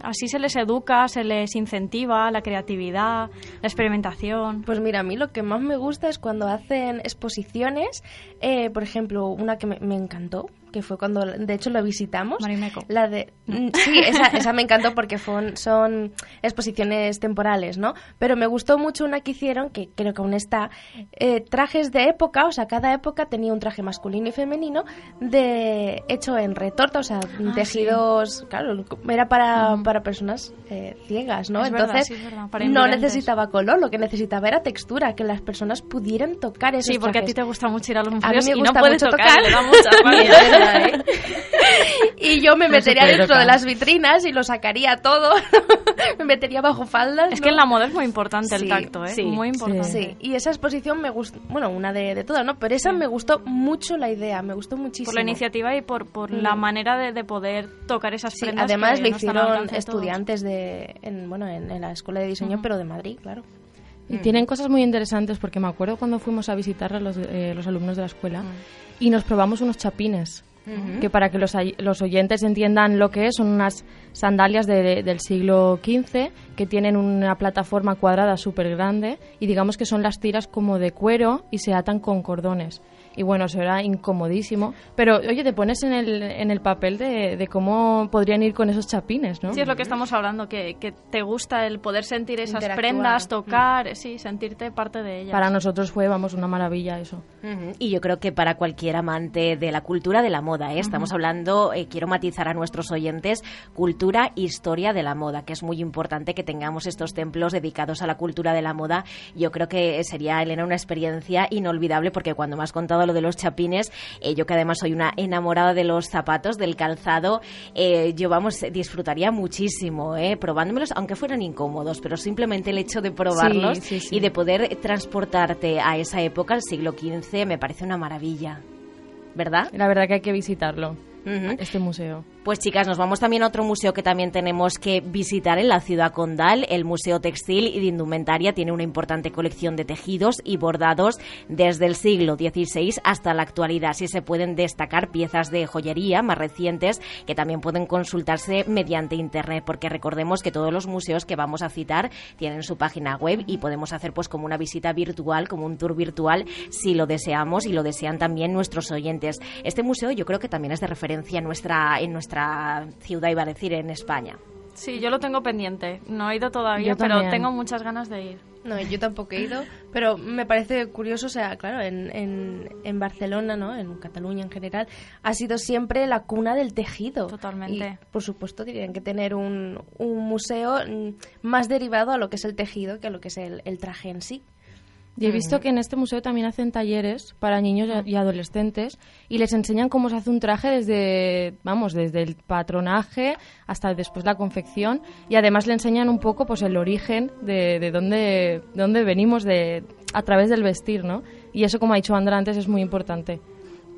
así se les educa, se les incentiva la creatividad, la experimentación. Pues mira, a mí lo que más me gusta es cuando hacen exposiciones, eh, por ejemplo, una que me, me encantó, que fue cuando, de hecho, lo visitamos. Marimeco. La de... Mm, Sí, esa, esa me encantó porque fue- son exposiciones temporales, ¿no? Pero me gustó mucho una que hicieron, que creo que aún está, eh, trajes de época, o sea, cada época tenía un traje masculino y femenino de hecho en retorta, o sea, Ah, tejidos, claro, era para, para personas eh, ciegas, ¿no? Es verdad, Entonces, sí, es verdad, para no necesitaba color, lo que necesitaba era textura, que las personas pudieran tocar esos Sí, porque a ti trajes. te gusta mucho ir a los A mí museos me y no gusta puedes mucho tocar, tocar. mucha. Sí, verdad, ¿eh? y yo me No metería dentro de las vitrinas y lo sacaría todo. me metería bajo faldas. Es ¿no? que en la moda es muy importante el Sí, tacto, ¿eh? sí, muy importante. Sí, y esa exposición me gustó, bueno, una de, de todas, ¿no? Pero esa me gustó mucho la idea, me gustó muchísimo. Por la iniciativa y por, por Mm. la manera de, de poder tocar esas Sí, prendas. además que lo no están todos. estudiantes de, en, bueno, en, en la Escuela de Diseño, pero de Madrid, claro. Y tienen cosas muy interesantes porque me acuerdo cuando fuimos a visitar a los, eh, los alumnos de la escuela y nos probamos unos chapines. Que para que los, los oyentes entiendan lo que es, son unas sandalias de- del siglo XV que tienen una plataforma cuadrada súper grande y digamos que son las tiras como de cuero y se atan con cordones. Y bueno, eso era incomodísimo. Pero oye, te pones en el, en el papel de, de cómo podrían ir con esos chapines, ¿no? Sí, es lo que estamos hablando, que, que te gusta el poder sentir esas prendas, tocar, sí, sentirte parte de ellas. Para nosotros fue, vamos, una maravilla eso. Y yo creo que para cualquier amante de la cultura de la moda, ¿eh? estamos hablando, eh, quiero matizar a nuestros oyentes, cultura, historia de la moda, que es muy importante que tengamos estos templos dedicados a la cultura de la moda. Yo creo que sería, Elena, una experiencia inolvidable porque cuando me has contado lo de los chapines, eh, yo que además soy una enamorada de los zapatos, del calzado, eh, yo vamos, disfrutaría muchísimo, ¿eh? probándomelos, aunque fueran incómodos, pero simplemente el hecho de probarlos sí, sí. y de poder transportarte a esa época, al siglo XV, me parece una maravilla. ¿Verdad? La verdad que hay que visitarlo, este museo. Pues chicas, nos vamos también a otro museo que también tenemos que visitar en la ciudad condal. El Museo Textil y de Indumentaria tiene una importante colección de tejidos y bordados desde el siglo XVI hasta la actualidad. Sí se pueden destacar piezas de joyería más recientes que también pueden consultarse mediante internet, porque recordemos que todos los museos que vamos a citar tienen su página web y podemos hacer pues como una visita virtual, como un tour virtual si lo deseamos y lo desean también nuestros oyentes. Este museo yo creo que también es de referencia en nuestra en nuestra ciudad, iba a decir, en España. Sí, yo lo tengo pendiente. No he ido todavía, pero tengo muchas ganas de ir. No, yo tampoco he ido, pero me parece curioso, o sea, claro, en, en, en Barcelona, ¿no? En Cataluña en general, ha sido siempre la cuna del tejido. Totalmente. Y, por supuesto, tienen que tener un, un museo mm, más derivado a lo que es el tejido que a lo que es el, el traje en sí. Y he visto que en este museo también hacen talleres para niños y adolescentes y les enseñan cómo se hace un traje desde, vamos, desde el patronaje hasta después la confección y además le enseñan un poco pues el origen de, de dónde, de dónde venimos de, a través del vestir, ¿no? Y eso, como ha dicho Andra antes, es muy importante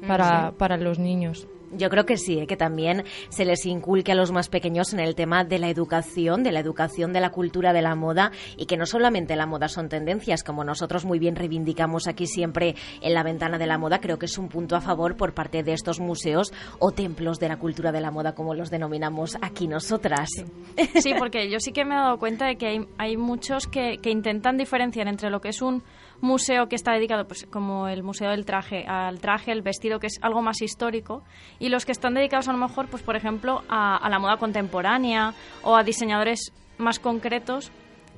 para, para los niños. Yo creo que sí, ¿eh? que también se les inculque a los más pequeños en el tema de la educación, de la educación de la cultura de la moda y que no solamente la moda son tendencias, como nosotros muy bien reivindicamos aquí siempre en la ventana de la moda, creo que es un punto a favor por parte de estos museos o templos de la cultura de la moda, como los denominamos aquí nosotras. Sí, porque yo sí que me he dado cuenta de que hay, hay muchos que, que intentan diferenciar entre lo que es un museo que está dedicado, pues como el Museo del Traje, al traje, el vestido, que es algo más histórico, y los que están dedicados a lo mejor, pues por ejemplo, a, la moda contemporánea o a diseñadores más concretos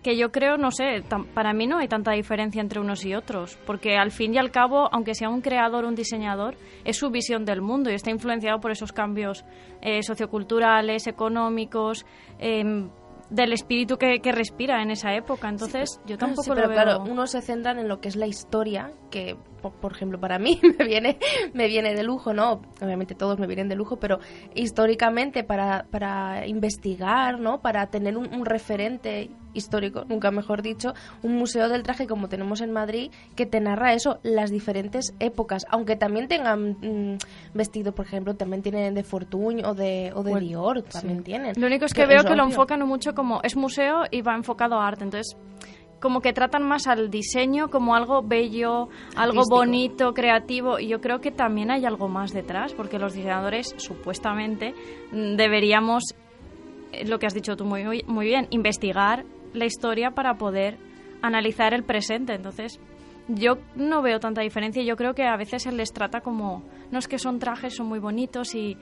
que yo creo, no sé, para mí no hay tanta diferencia entre unos y otros, porque al fin y al cabo, aunque sea un creador, un diseñador, es su visión del mundo y está influenciado por esos cambios eh, socioculturales, económicos, em, del espíritu que, que respira en esa época. Entonces, yo tampoco Sí, pero lo veo... claro, unos se centran en lo que es la historia, que por, por ejemplo para mí me viene, me viene de lujo, ¿no? Obviamente todos me vienen de lujo, pero históricamente para, para investigar, ¿no? Para tener un, un referente histórico, nunca mejor dicho, un museo del traje como tenemos en Madrid que te narra eso, las diferentes épocas, aunque también tengan mm, vestido, por ejemplo, también tienen de Fortuny o de, o de Bueno, Dior, también tienen. Lo único es que veo que lo enfocan mucho como es museo y va enfocado a arte. Entonces, como que tratan más al diseño como algo bello, algo bonito, creativo. Y yo creo que también hay algo más detrás, porque los diseñadores, supuestamente, deberíamos, eh, lo que has dicho tú muy, muy, bien, investigar la historia para poder analizar el presente. Entonces, yo no veo tanta diferencia. Yo creo que a veces se les trata como, no es que son trajes, son muy bonitos y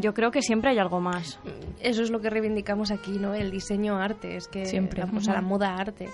yo creo que siempre hay algo más. Eso es lo que reivindicamos aquí, ¿no? El diseño arte, es que Siempre. la, o sea, la moda arte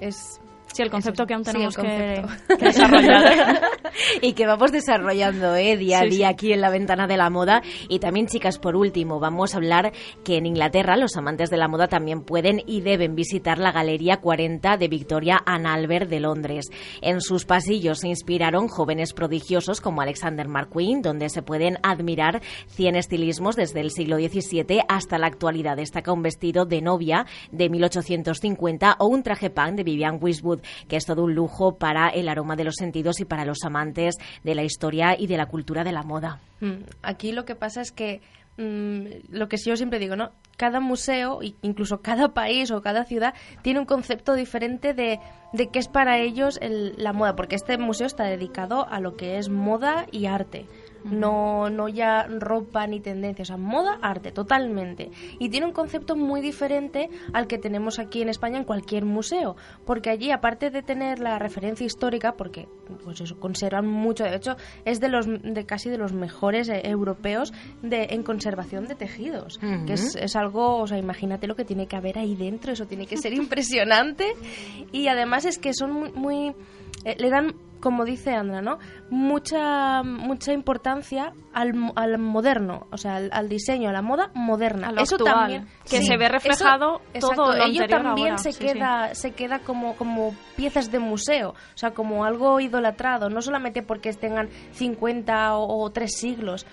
es Sí, el concepto Eso, que aún sí, tenemos el que, desarrollar. y que vamos desarrollando ¿eh? día a Sí, día sí. aquí en la ventana de la moda. Y también, chicas, por último, vamos a hablar que en Inglaterra los amantes de la moda también pueden y deben visitar la Galería 40 de Victoria Ann Albert de Londres. En sus pasillos se inspiraron jóvenes prodigiosos como Alexander McQueen, donde se pueden admirar 100 estilismos desde el siglo XVII hasta la actualidad. Destaca un vestido de novia de 1850 o un traje pan de Vivian Westwood, que es todo un lujo para el aroma de los sentidos y para los amantes de la historia y de la cultura de la moda. Mm, Aquí lo que pasa es que mm, lo que yo siempre digo, ¿no? Cada museo, incluso cada país o cada ciudad, tiene un concepto diferente de, de qué es para ellos el- la moda, porque este museo está dedicado a lo que es moda y arte. No, no ya ropa ni tendencia, o sea, moda, arte, totalmente. Y tiene un concepto muy diferente al que tenemos aquí en España en cualquier museo, porque allí, aparte de tener la referencia histórica, porque pues eso, conservan mucho, de hecho, es de los de casi de los mejores eh, europeos de, en conservación de tejidos, que es, es algo, o sea, imagínate lo que tiene que haber ahí dentro, eso tiene que ser impresionante. Y además es que son muy, muy eh, le dan como dice Andra, ¿no? Mucha mucha importancia al, al moderno, o sea, al, al diseño, a la moda moderna. Lo eso actual, también que se ve reflejado eso- todo exacto, lo ello también ahora, se sí, queda se queda como como piezas de museo, o sea, como algo idolatrado, no solamente porque tengan 50 o, o 3 siglos,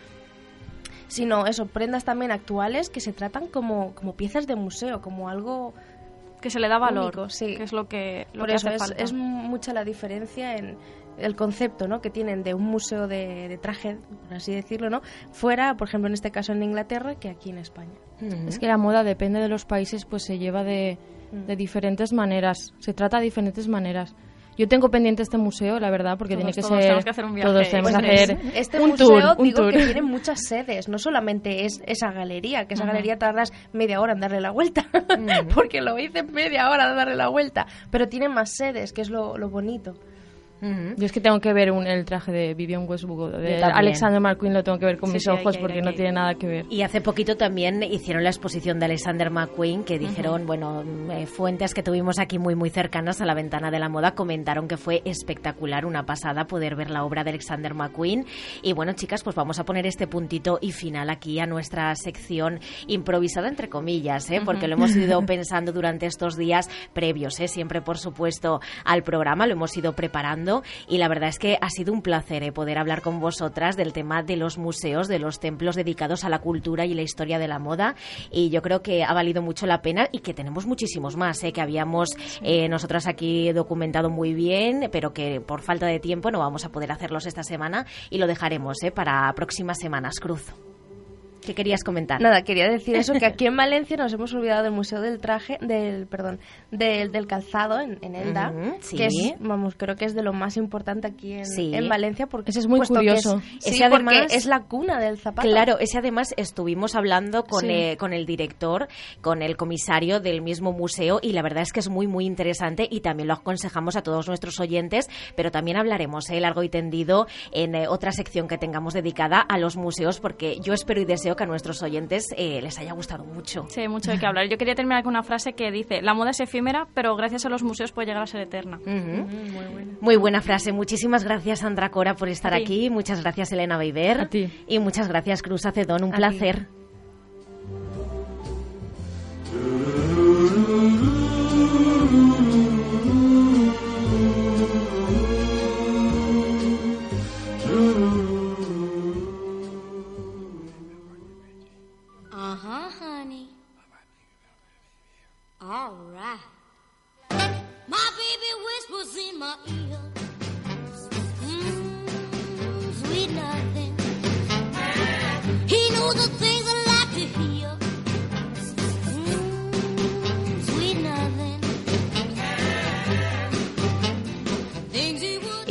sino eso, prendas también actuales que se tratan como, como piezas de museo, como algo que se le da valor, único, sí. que es lo que, lo Por que eso hace es, falta. es mucha la diferencia en el concepto ¿no? que tienen de un museo de, de traje, por así decirlo, ¿no? fuera, por ejemplo, en este caso en Inglaterra, que aquí en España. Es que la moda depende de los países, pues se lleva de, Mm. de diferentes maneras, se trata de diferentes maneras. Yo tengo pendiente este museo, la verdad, porque Todos, tiene que todos ser. tenemos que hacer un viaje. todos tenemos que hacer este un museo tour, un digo tour. que tiene muchas sedes, no solamente es esa galería, que esa galería tardas media hora en darle la vuelta, porque lo hice media hora de darle la vuelta, pero tiene más sedes, que es lo, lo bonito. Yo es que tengo que ver un- el traje de Vivian Westwood, de. Alexander McQueen, lo tengo que ver con Sí, mis sí, ojos porque no tiene nada que ver. Y hace poquito también hicieron la exposición de Alexander McQueen, que dijeron, bueno, mm, eh, fuentes que tuvimos aquí muy, muy cercanas a la ventana de la moda comentaron que fue espectacular, una pasada poder ver la obra de Alexander McQueen. Y bueno, chicas, pues vamos a poner este puntito y final aquí a nuestra sección improvisada, entre comillas, ¿eh? porque lo hemos ido pensando durante estos días previos, ¿eh? siempre, por supuesto, al programa, lo hemos ido preparando y la verdad es que ha sido un placer ¿eh? poder hablar con vosotras del tema de los museos, de los templos dedicados a la cultura y la historia de la moda y yo creo que ha valido mucho la pena y que tenemos muchísimos más, ¿eh? que habíamos eh, nosotras aquí documentado muy bien, pero que por falta de tiempo no vamos a poder hacerlos esta semana y lo dejaremos ¿eh? para próximas semanas, Cruz. ¿Qué querías comentar? Nada, quería decir eso, que aquí en Valencia nos hemos olvidado del Museo del Traje, del, perdón, del, del calzado en, en Elda, sí. que es, vamos, creo que es de lo más importante aquí en, Sí. en Valencia, porque Ese es muy curioso. Es, sí, Ese porque además- es la cuna del zapato. Claro, ese además estuvimos hablando con, eh, con el director, con el comisario del mismo museo y la verdad es que es muy, muy interesante y también lo aconsejamos a todos nuestros oyentes, pero también hablaremos eh, largo y tendido en eh, otra sección que tengamos dedicada a los museos porque yo espero y deseo que a nuestros oyentes eh, les haya gustado mucho. Sí, mucho de qué hablar. Yo quería terminar con una frase que dice, la moda es efímera, pero gracias a los museos puede llegar a ser eterna. Ujú. Muy buena frase. Muchísimas gracias, Sandra Cora, por estar aquí. Muchas gracias, Elena Beiber. A ti. Y muchas gracias, Cruz Acedón. Un A placer. All right. My baby whispers in my ear. Mm, sweet nothing. He knows the things I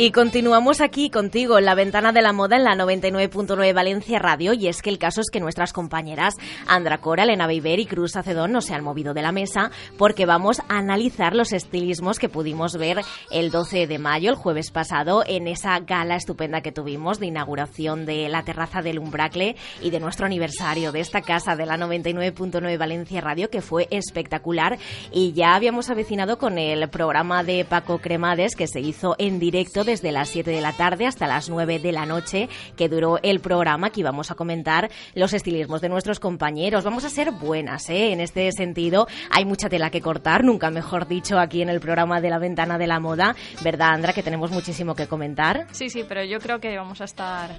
Y continuamos aquí contigo en la ventana de la moda en la 99.9 Valencia Radio. Y es que el caso es que nuestras compañeras Andra Cora, Elena Beiber y Cruz Acedón no se han movido de la mesa porque vamos a analizar los estilismos que pudimos ver el 12 de mayo, el jueves pasado, en esa gala estupenda que tuvimos de inauguración de la terraza del Umbracle y de nuestro aniversario de esta casa de la 99.9 Valencia Radio que fue espectacular. Y ya habíamos avecinado con el programa de Paco Cremades que se hizo en directo desde las 7 de la tarde hasta las 9 de la noche que duró el programa que íbamos a comentar los estilismos de nuestros compañeros. Vamos a ser buenas, ¿eh? En este sentido hay mucha tela que cortar, nunca mejor dicho aquí en el programa de la ventana de la moda, ¿verdad Andra? Que tenemos muchísimo que comentar. Sí, sí, pero yo creo que vamos a estar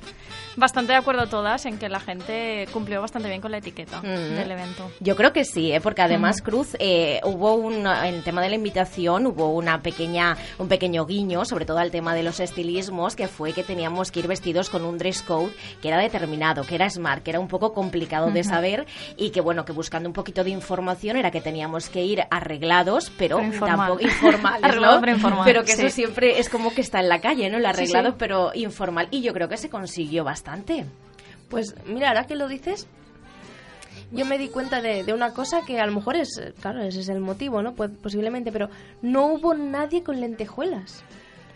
bastante de acuerdo todas en que la gente cumplió bastante bien con la etiqueta Mm. del evento. Yo creo que sí, ¿eh? porque además Cruz eh, hubo un en el tema de la invitación hubo una pequeña un pequeño guiño sobre todo al tema tema de los estilismos, que fue que teníamos que ir vestidos con un dress code que era determinado, que era smart, que era un poco complicado de saber y que bueno, que buscando un poquito de información era que teníamos que ir arreglados, pero Pero informal. tampoco informales, Arreglado, ¿no? pero informal, Pero que sí. eso siempre es como que está en la calle, ¿no? El arreglado, sí. pero informal. Y yo creo que se consiguió bastante. Pues mira, ahora que lo dices, yo me di cuenta de, de una cosa que a lo mejor es, claro, ese es el motivo, ¿no? Pues, posiblemente, pero no hubo nadie con lentejuelas.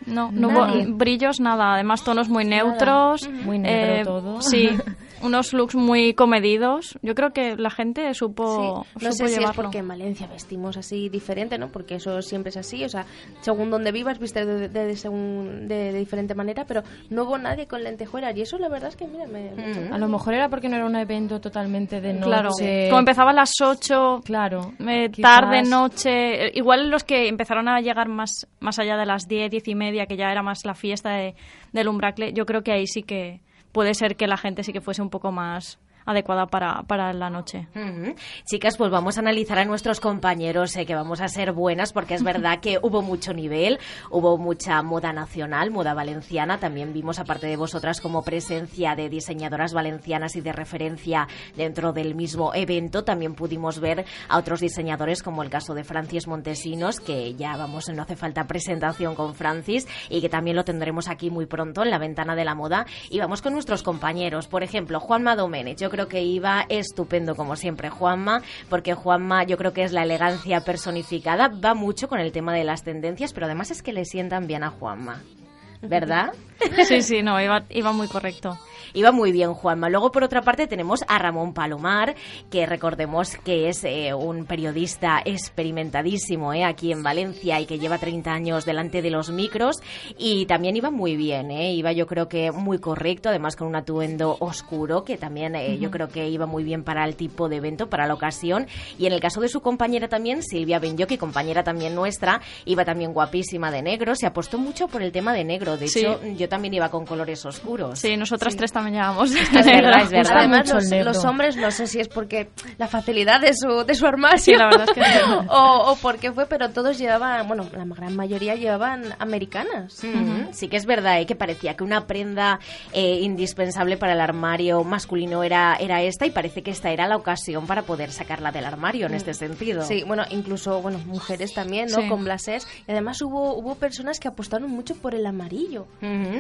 No, no hubo brillos, nada. Además, tonos muy neutros. Muy negro todo. Sí, unos looks muy comedidos. Yo creo que la gente supo, Sí, no supo sé si es llevarlo. porque en Valencia vestimos así diferente, ¿no? Porque eso siempre es así, o sea, según donde vivas, viste de, de- de según- de- de diferente manera, pero no hubo nadie con lentejuelas y eso la verdad es que, mira, me... me- A lo mejor era porque no era un evento totalmente de noche. Claro, como empezaba a las 8, Claro. eh, tarde, noche. eh, Igual los que empezaron a llegar más, más allá de las 10, 10 y media, que ya era más la fiesta de, del Umbracle, yo creo que ahí sí que puede ser que la gente sí que fuese un poco más adecuada para, para la noche. Ujú. Chicas, pues vamos a analizar a nuestros compañeros, eh, que vamos a ser buenas, porque es verdad que hubo mucho nivel, hubo mucha moda nacional, moda valenciana. También vimos, aparte de vosotras, como presencia de diseñadoras valencianas y de referencia dentro del mismo evento. También pudimos ver a otros diseñadores, como el caso de Francis Montesinos, que ya vamos, no hace falta presentación con Francis, y que también lo tendremos aquí muy pronto en la ventana de la moda. Y vamos con nuestros compañeros. Por ejemplo, Juanma Domenech. Yo creo que iba estupendo, como siempre, Juanma, porque Juanma yo creo que es la elegancia personificada. Va mucho con el tema de las tendencias, pero además es que le sientan bien a Juanma. ¿Verdad? Sí, sí, no, iba, iba muy correcto. Iba muy bien, Juanma. Luego, por otra parte, tenemos a Ramón Palomar, que recordemos que es eh, un periodista experimentadísimo eh, aquí en Valencia y que lleva 30 años delante de los micros. Y también iba muy bien, eh, iba yo creo que muy correcto, además con un atuendo oscuro, que también eh, yo creo que iba muy bien para el tipo de evento, para la ocasión. Y en el caso de su compañera también, Silvia Benyoki, compañera también nuestra, iba también guapísima de negro. Se apostó mucho por el tema de negro. De Sí. hecho, yo también iba con colores oscuros. Sí, nosotras tres también llevamos. Es verdad, es verdad. Además, los, los hombres, no sé si es porque la facilidad de su, de su armario Sí, la verdad es que o, o por qué fue, pero todos llevaban, bueno, la gran mayoría llevaban americanas. Sí que es verdad ¿eh? que parecía que una prenda eh, indispensable para el armario masculino era, era esta y parece que esta era la ocasión para poder sacarla del armario en este sentido. Sí, bueno, incluso, bueno, mujeres también, ¿no? Sí. Con blasés. Y además hubo, hubo personas que apostaron mucho por el amarillo.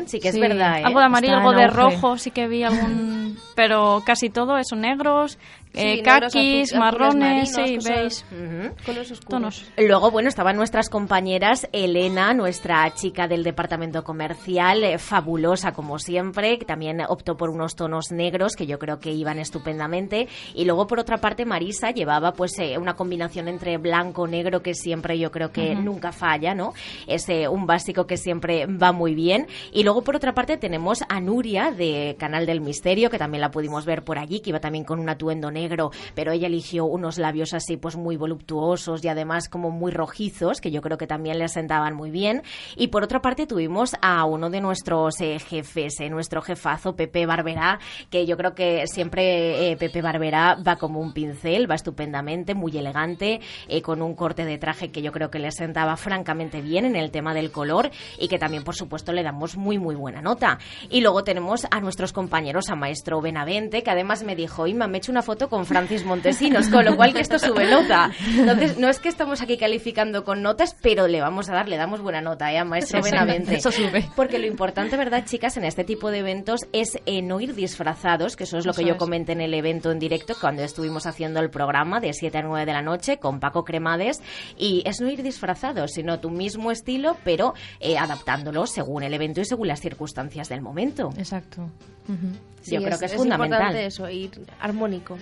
Sí que es verdad, ¿eh? Algo de amarillo, Está algo de rojo, sí que vi algún... Pero casi todo eso, negros, eh, Sí, azul- marrones, marinos, sí, cosas- beige. Colores oscuros. Tonos. Luego, bueno, estaban nuestras compañeras, Elena, nuestra chica del departamento comercial, eh, fabulosa como siempre, que también optó por unos tonos negros que yo creo que iban estupendamente. Y luego, por otra parte, Marisa llevaba pues eh, una combinación entre blanco-negro que siempre yo creo que Ujú. nunca falla, ¿no? Es eh, un básico que siempre va muy bien. Y luego, por otra parte, tenemos a Nuria de Canal del Misterio, que también la pudimos ver por allí, que iba también con un atuendo negro, pero ella eligió unos labios así pues muy voluptuosos y además como muy rojizos, que yo creo que también le asentaban muy bien. Y por otra parte tuvimos a uno de nuestros eh, jefes, eh, nuestro jefazo Pepe Barberá, que yo creo que siempre eh, Pepe Barberá va como un pincel, va estupendamente, muy elegante, con un corte de traje que yo creo que le sentaba francamente bien en el tema del color y que también por supuesto le damos muy muy buena nota. Y luego tenemos a nuestros compañeros, a Maestro Benavente, que además me dijo, Inma, me he hecho una foto con Francis Montesinos, con lo cual que esto sube nota. Entonces, no es que estamos aquí calificando con notas, pero le vamos a dar, le damos buena nota ¿eh? a Maestro Sí, sí, Benavente. eso sube. Porque lo importante, ¿verdad, chicas, en este tipo de eventos es eh, no ir disfrazados, que eso es lo que yo es. comenté en el evento en directo cuando estuvimos haciendo el programa de 7 a 9 de la noche con Paco Cremades. Y es no ir disfrazados, sino tu mismo estilo, pero eh, adaptándolo según el evento y según las circunstancias del momento. Exacto. Yo creo que es, fundamental. importante eso, ir armónico.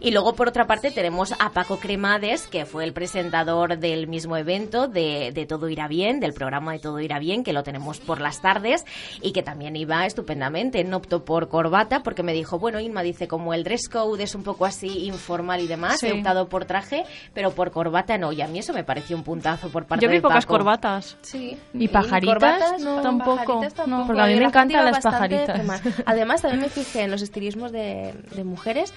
Y luego, por otra parte, tenemos a Paco Cremades, que fue el presentador del mismo evento de, de Todo Irá Bien, del programa de Todo Irá Bien, que lo tenemos por las tardes y que también iba estupendamente. No optó por corbata porque me dijo, bueno, Inma dice, como el dress code es un poco así informal y demás, Sí. he optado por traje, pero por corbata no. Y a mí eso me pareció un puntazo por parte Yo vi de pocas Paco. corbatas. Sí. ¿Y pajaritas? corbatas, No, tampoco, pajaritas no. tampoco. Porque a mí me encantan las pajaritas. Además, también me fijé en los estilismos de, de mujeres.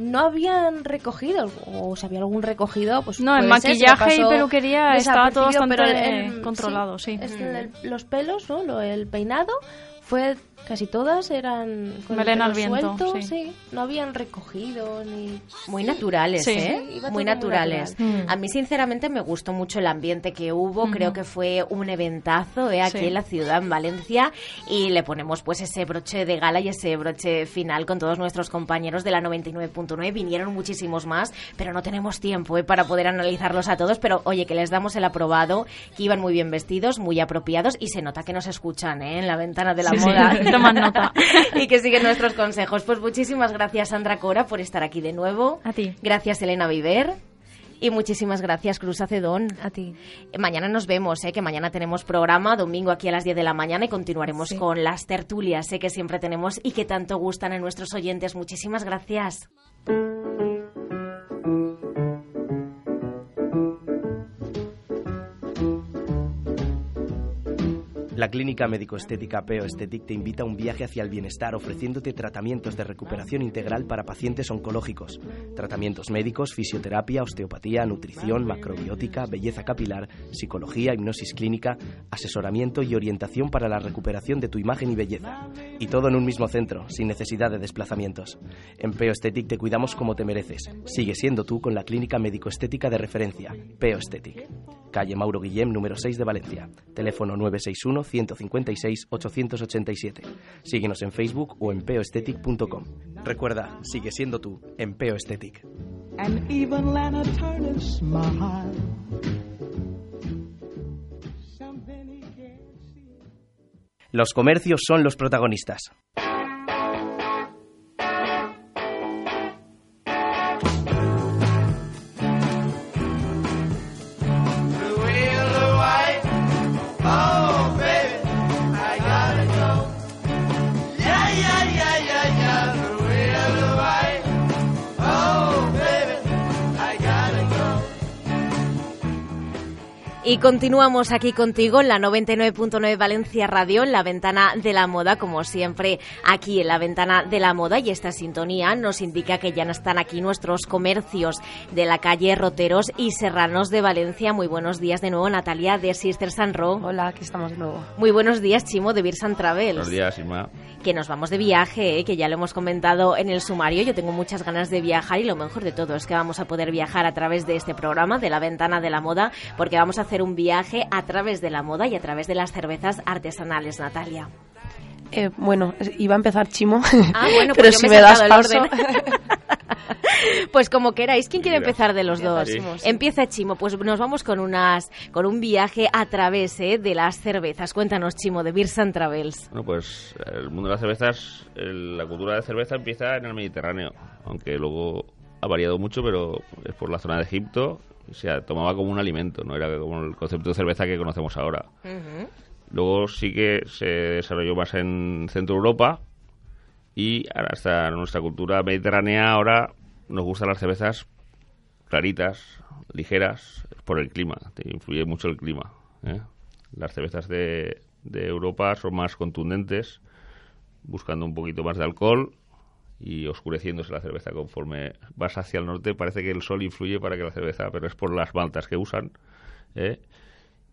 No habían recogido, o si había algún recogido, pues No, en ser, maquillaje y peluquería estaba todo bastante pero el- eh, controlado, sí. es el- los pelos, ¿no? Lo- el peinado fue casi todas eran con el al viento, suelto, sí. no habían recogido ni Muy naturales, Sí. ¿eh? Sí, muy naturales. natural. A mí, sinceramente, me gustó mucho el ambiente que hubo. Creo que fue un eventazo ¿eh? aquí Sí. en la ciudad, en Valencia. Y le ponemos pues ese broche de gala y ese broche final con todos nuestros compañeros de la 99.9. Vinieron muchísimos más, pero no tenemos tiempo ¿eh? para poder analizarlos a todos. Pero oye, que les damos el aprobado, que iban muy bien vestidos, muy apropiados y se nota que nos escuchan ¿eh? en la ventana de la Sí, sí, moda. toman nota. y que siguen nuestros consejos. Pues muchísimas gracias, Sandra Cora, por estar aquí de nuevo. A ti. Gracias, Elena Viver. Y muchísimas gracias, Cruz Acedón. a ti. Mañana nos vemos, ¿eh? que mañana tenemos programa, domingo aquí a las 10 de la mañana y continuaremos con las tertulias ¿eh? que siempre tenemos y que tanto gustan a nuestros oyentes. Muchísimas gracias. La clínica médico-estética Peo Estetic te invita a un viaje hacia el bienestar ofreciéndote tratamientos de recuperación integral para pacientes oncológicos, tratamientos médicos, fisioterapia, osteopatía, nutrición, macrobiótica, belleza capilar, psicología, hipnosis clínica, asesoramiento y orientación para la recuperación de tu imagen y belleza. Y todo en un mismo centro, sin necesidad de desplazamientos. En Peo Estetic te cuidamos como te mereces. Sigue siendo tú con la clínica médico-estética de referencia, Peo Estetic. Calle Mauro Guillem, número 6 de Valencia. Teléfono 961-156-887. Síguenos en Facebook o en peoestetic.com. Recuerda, sigue siendo tú en Peo. Los comercios son los protagonistas. Y continuamos aquí contigo en la 99.9 Valencia Radio, en la ventana de la moda, como siempre, aquí en la ventana de la moda. Y esta sintonía nos indica que ya no están aquí nuestros comercios de la calle Roteros y Serranos de Valencia. Muy buenos días de nuevo, Natalia de Sister San Ro. Hola, aquí estamos de nuevo. Muy buenos días, Chimo de Birsan Travels. Buenos días, Isma. Que nos vamos de viaje, ¿eh? que ya lo hemos comentado en el sumario. Yo tengo muchas ganas de viajar y lo mejor de todo es que vamos a poder viajar a través de este programa, de la ventana de la moda, porque vamos a hacer un viaje a través de la moda y a través de las cervezas artesanales, Natalia. Eh, bueno, iba a empezar Chimo, Ah, bueno, pero pues si yo me, me he das paso... el orden. pues como queráis, ¿quién quiere Mira. empezar de los dos? Sí. Empieza Chimo, pues nos vamos con unas con un viaje a través ¿eh? de las cervezas. Cuéntanos, Chimo, de Birsan Travels. Bueno, pues el mundo de las cervezas, el- la cultura de cerveza empieza en el Mediterráneo, aunque luego ha variado mucho, pero es por la zona de Egipto, se tomaba como un alimento, no era como el concepto de cerveza que conocemos ahora. Luego sí que se desarrolló más en Centro Europa y hasta nuestra cultura mediterránea ahora nos gustan las cervezas claritas, ligeras, por el clima, te influye mucho el clima. ¿eh? Las cervezas de, de Europa son más contundentes, buscando un poquito más de alcohol y oscureciéndose la cerveza conforme vas hacia el norte. Parece que el sol influye para que la cerveza, pero es por las maltas que usan ¿eh?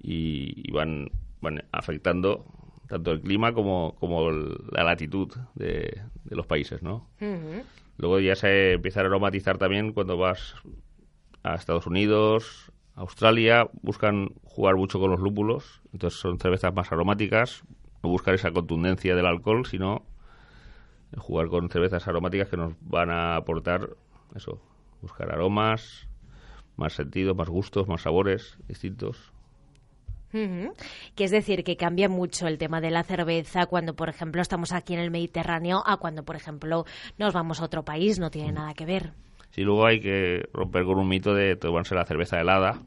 y, y van, van afectando tanto el clima como, como el- la latitud de, de los países, ¿no? Luego ya se empieza a aromatizar también cuando vas a Estados Unidos, Australia, buscan jugar mucho con los lúpulos, entonces son cervezas más aromáticas, no buscar esa contundencia del alcohol, sino jugar con cervezas aromáticas que nos van a aportar eso, buscar aromas, más sentidos, más gustos, más sabores distintos. Que es decir, que cambia mucho el tema de la cerveza cuando, por ejemplo, estamos aquí en el Mediterráneo a cuando, por ejemplo, nos vamos a otro país. No tiene nada que ver. Sí, luego hay que romper con un mito de tomarse la cerveza helada,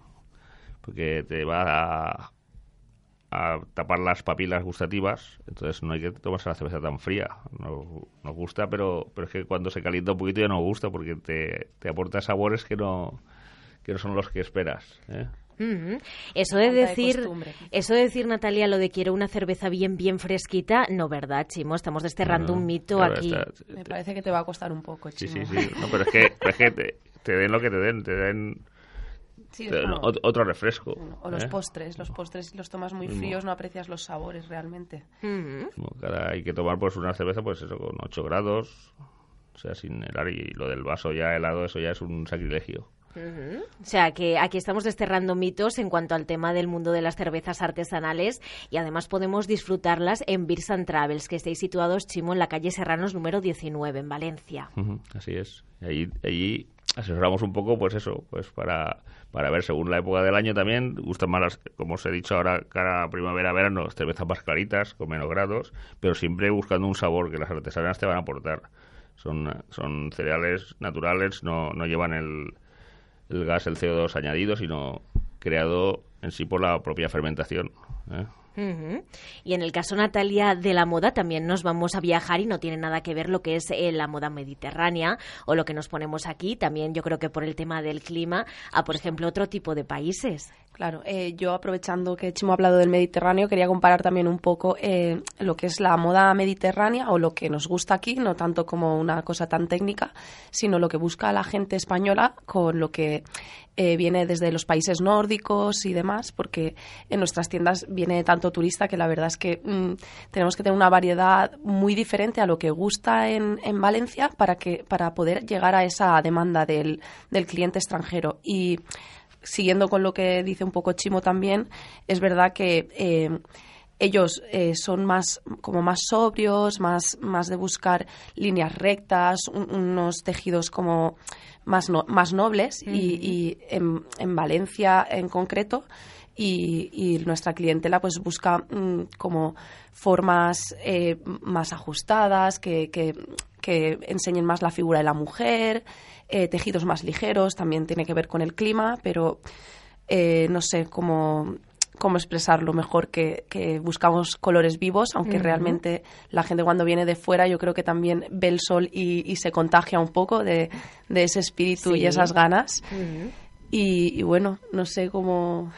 porque te va a, a tapar las papilas gustativas, entonces no hay que tomarse la cerveza tan fría. Nos, nos gusta, pero, pero es que cuando se calienta un poquito ya no gusta, porque te, te aporta sabores que no, que no son los que esperas. ¿eh? Eso de decir, eso de decir Natalia, lo de quiero una cerveza bien, bien fresquita, no, ¿verdad, Chimo? Estamos desterrando un mito claro, aquí. está- Me parece que te va a costar un poco, Sí, Chimo. sí, sí. No, pero es que, pero es que te, te den lo que te den, te den Sí, den no. ot- otro refresco. O los ¿eh? postres, los postres si los tomas muy fríos no aprecias los sabores realmente. Como cada- hay que tomar pues una cerveza pues eso con 8 grados, o sea, sin helar y lo del vaso ya helado, eso ya es un sacrilegio. Ujú. O sea, que aquí estamos desterrando mitos en cuanto al tema del mundo de las cervezas artesanales y además podemos disfrutarlas en Beers and Travels, que estáis situados, Chimo, en la calle Serranos número 19, en Valencia. Ujú, Así es. Allí, allí asesoramos un poco, pues eso, pues para, para ver según la época del año también. Gustan más, las, como os he dicho ahora, cara primavera, verano, cervezas más claritas, con menos grados, pero siempre buscando un sabor que las artesanas te van a aportar. Son, son cereales naturales, no, no llevan el, el gas, el CO2 añadido, sino creado en sí por la propia fermentación. ¿eh? Y en el caso, Natalia, de la moda, también nos vamos a viajar y no tiene nada que ver lo que es eh, la moda mediterránea o lo que nos ponemos aquí, también yo creo que por el tema del clima, a, por ejemplo, otro tipo de países. Claro, eh, yo aprovechando que Chimo ha hablado del Mediterráneo, quería comparar también un poco eh, lo que es la moda mediterránea o lo que nos gusta aquí, no tanto como una cosa tan técnica, sino lo que busca la gente española con lo que eh, viene desde los países nórdicos y demás, porque en nuestras tiendas viene tanto turista que la verdad es que mm, tenemos que tener una variedad muy diferente a lo que gusta en, en Valencia para, que, para poder llegar a esa demanda del, del cliente extranjero. Y siguiendo con lo que dice un poco Chimo también, es verdad que eh, ellos eh, son más como más sobrios, más, más de buscar líneas rectas, un- unos tejidos como más, no- más nobles y, y en, en Valencia en concreto. Y, y nuestra clientela pues busca mm, como formas eh, más ajustadas que, que, que enseñen más la figura de la mujer, eh, tejidos más ligeros, también tiene que ver con el clima, pero eh, no sé cómo, cómo expresarlo mejor que, que buscamos colores vivos, aunque realmente la gente cuando viene de fuera yo creo que también ve el sol y, y se contagia un poco de, de ese espíritu Sí. y esas ganas. Y bueno, no sé cómo...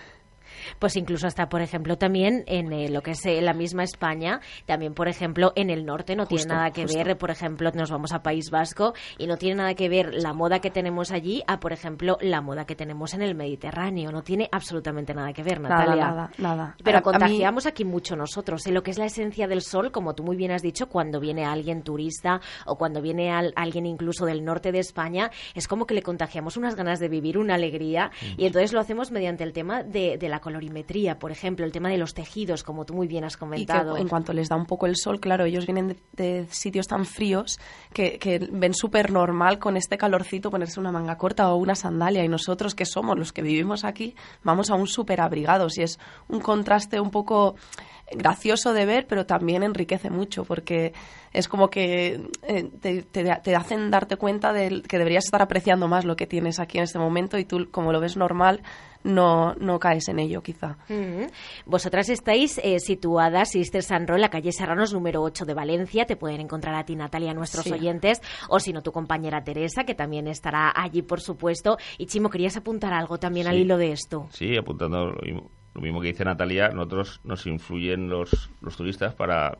Pues incluso hasta, por ejemplo, también en eh, lo que es eh, la misma España, también, por ejemplo, en el norte no tiene nada que justo. ver, por ejemplo, nos vamos a País Vasco y no tiene nada que ver la moda que tenemos allí a, por ejemplo, la moda que tenemos en el Mediterráneo. No tiene absolutamente nada que ver, Nada, Natalia. nada, nada. Pero A- a mí- contagiamos aquí mucho nosotros, en lo que es la esencia del sol, como tú muy bien has dicho, cuando viene alguien turista o cuando viene al- alguien incluso del norte de España, es como que le contagiamos unas ganas de vivir, una alegría, y entonces lo hacemos mediante el tema de, de la colorimetría, por ejemplo, el tema de los tejidos, como tú muy bien has Y que comentado. en cuanto les da un poco el sol, claro, ellos vienen de, de sitios tan fríos que, que ven súper normal con este calorcito ponerse una manga corta o una sandalia. Y nosotros, que somos los que vivimos aquí, vamos aún súper abrigados. Y es un contraste un poco gracioso de ver, pero también enriquece mucho porque es como que eh, te, te- te hacen darte cuenta de que deberías estar apreciando más lo que tienes aquí en este momento y tú, como lo ves normal, no, no caes en ello, quizá. Ujú. Vosotras estáis eh, situadas, Sister San Ro, en la calle Serranos número 8 de Valencia. Te pueden encontrar a ti, Natalia, a nuestros Sí. oyentes, o si no, tu compañera Teresa, que también estará allí, por supuesto. Y Chimo, ¿querías apuntar algo también al hilo de esto? Sí, apuntando lo mismo, que dice Natalia, nosotros nos influyen los, los turistas para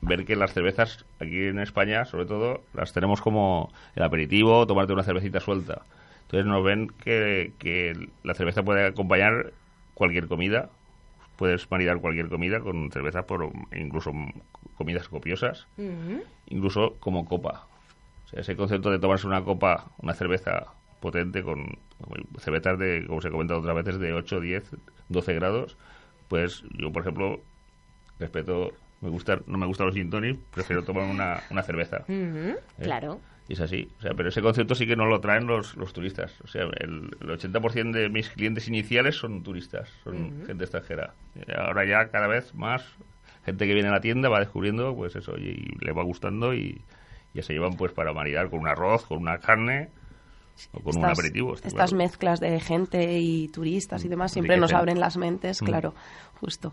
ver que las cervezas aquí en España, sobre todo, las tenemos como el aperitivo, tomarte una cervecita suelta. Entonces nos ven que, que la cerveza puede acompañar cualquier comida, puedes maridar cualquier comida con cerveza, por incluso comidas copiosas, incluso como copa. O sea, ese concepto de tomarse una copa, una cerveza potente con cervezas de, como se ha comentado otras veces, de 8, 10, 12 grados, pues yo, por ejemplo, respeto, me gusta, no me gustan los gin tonic, prefiero tomar una, una cerveza. ¿eh? Claro. Y es así. O sea, pero ese concepto sí que no lo traen los, los turistas. O sea, el, el 80% de mis clientes iniciales son turistas, son gente extranjera. Y ahora ya cada vez más gente que viene a la tienda va descubriendo, pues eso, y, y le va gustando y ya se llevan pues para maridar con un arroz, con una carne o con un Estas- aperitivo. está Estas claro. mezclas de gente y turistas y demás siempre nos abren las mentes, Mm. claro, justo.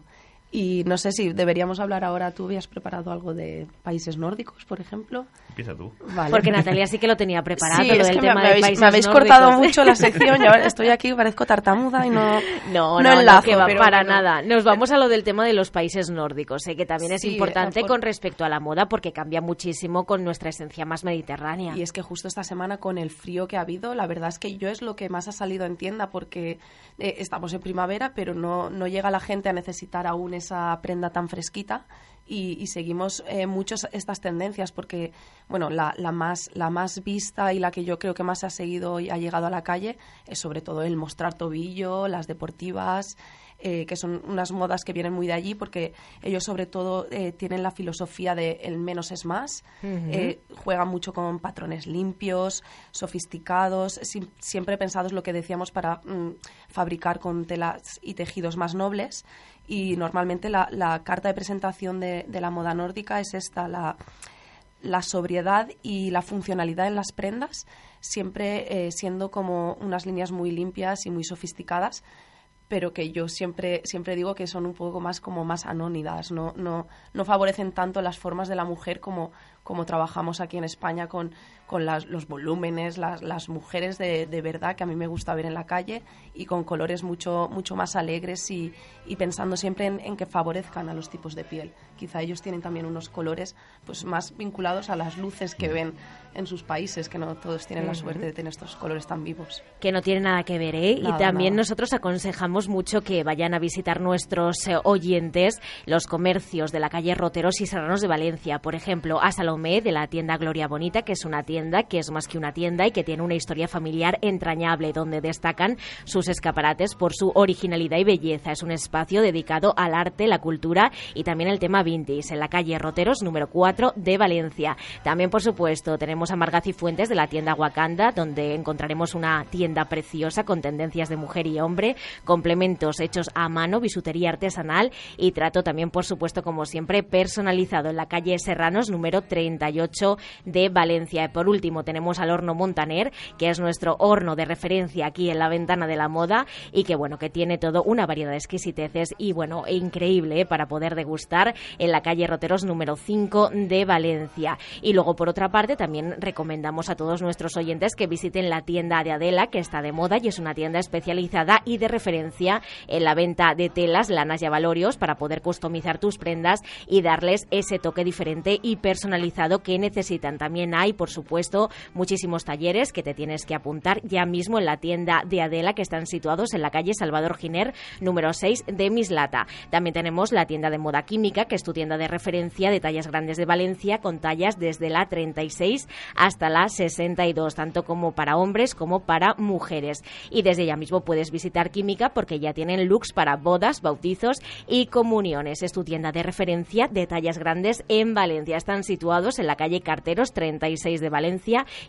Y no sé si deberíamos hablar ahora, tú habías preparado algo de países nórdicos, por ejemplo. Empieza tú. Vale. Porque Natalia sí que lo tenía preparado, Sí, lo es del que tema me, de habéis, países me habéis nórdicos. cortado mucho la sección y ahora estoy aquí, parezco tartamuda y no, No, no, no, no, enlazo, que va, pero para bueno. nada. Nos vamos a lo del tema de los países nórdicos, eh, que también es Sí, importante eh, por- con respecto a la moda porque cambia muchísimo con nuestra esencia más mediterránea. Y es que justo esta semana con el frío que ha habido, la verdad es que yo es lo que más ha salido en tienda porque eh, estamos en primavera, pero no, no llega la gente a necesitar aún esa prenda tan fresquita. Y, seguimos eh, muchos estas tendencias porque bueno la, la más la más vista y la que yo creo que más ha seguido y ha llegado a la calle es sobre todo el mostrar tobillo las deportivas eh, que son unas modas que vienen muy de allí porque ellos sobre todo eh, tienen la filosofía de el menos es más, Ujú. eh, juegan mucho con patrones limpios, sofisticados, sim- siempre pensados lo que decíamos para mm, fabricar con telas y tejidos más nobles y normalmente la, la carta de presentación de, de la moda nórdica es esta, la, la sobriedad y la funcionalidad en las prendas, siempre eh, siendo como unas líneas muy limpias y muy sofisticadas, pero que yo siempre, siempre digo que son un poco más como más anónidas, no, no, no favorecen tanto las formas de la mujer como, como trabajamos aquí en España con, con las- los volúmenes, las, las mujeres de, de verdad que a mí me gusta ver en la calle y con colores mucho, mucho más alegres y, y pensando siempre en, en que favorezcan a los tipos de piel. Quizá ellos tienen también unos colores pues más vinculados a las luces que ven en sus países, que no todos tienen la suerte de tener estos colores tan vivos. que no tiene nada que ver, ¿eh? y Nada, también nada. nosotros aconsejamos mucho que vayan a visitar nuestros eh, oyentes los comercios de la calle Roteros y Serranos de Valencia. Por ejemplo, a Salomé de la tienda Gloria Bonita, que es una tienda que es más que una tienda y que tiene una historia familiar entrañable, donde destacan sus escaparates por su originalidad y belleza. Es un espacio dedicado al arte, la cultura y también el tema vintage, en la calle Roteros número 4 de Valencia. También, por supuesto, tenemos a Margaz y Fuentes de la tienda Wakanda, donde encontraremos una tienda preciosa con tendencias de mujer y hombre, complementos hechos a mano, bisutería artesanal y trato también, por supuesto, como siempre, personalizado en la calle Serranos número 38 de Valencia. Y último, tenemos al horno Montaner, que es nuestro horno de referencia aquí en la ventana de la moda y que, bueno, que tiene todo una variedad de exquisiteces y, bueno, e increíble ¿eh? para poder degustar en la calle Roteros número 5 de Valencia. Y luego, por otra parte, también recomendamos a todos nuestros oyentes que visiten la tienda de Adela, que está de moda y es una tienda especializada y de referencia en la venta de telas, lanas y avalorios para poder customizar tus prendas y darles ese toque diferente y personalizado que necesitan. También hay, por supuesto, muchísimos talleres que te tienes que apuntar ya mismo en la tienda de Adela, que están situados en la calle Salvador Giner, número 6 de Mislata. También tenemos la tienda de moda química, que es tu tienda de referencia de tallas grandes de Valencia, con tallas desde la 36 hasta la 62, tanto como para hombres como para mujeres. Y desde ya mismo puedes visitar Química porque ya tienen looks para bodas, bautizos y comuniones. Es tu tienda de referencia de tallas grandes en Valencia. Están situados en la calle Carteros 36 de Valencia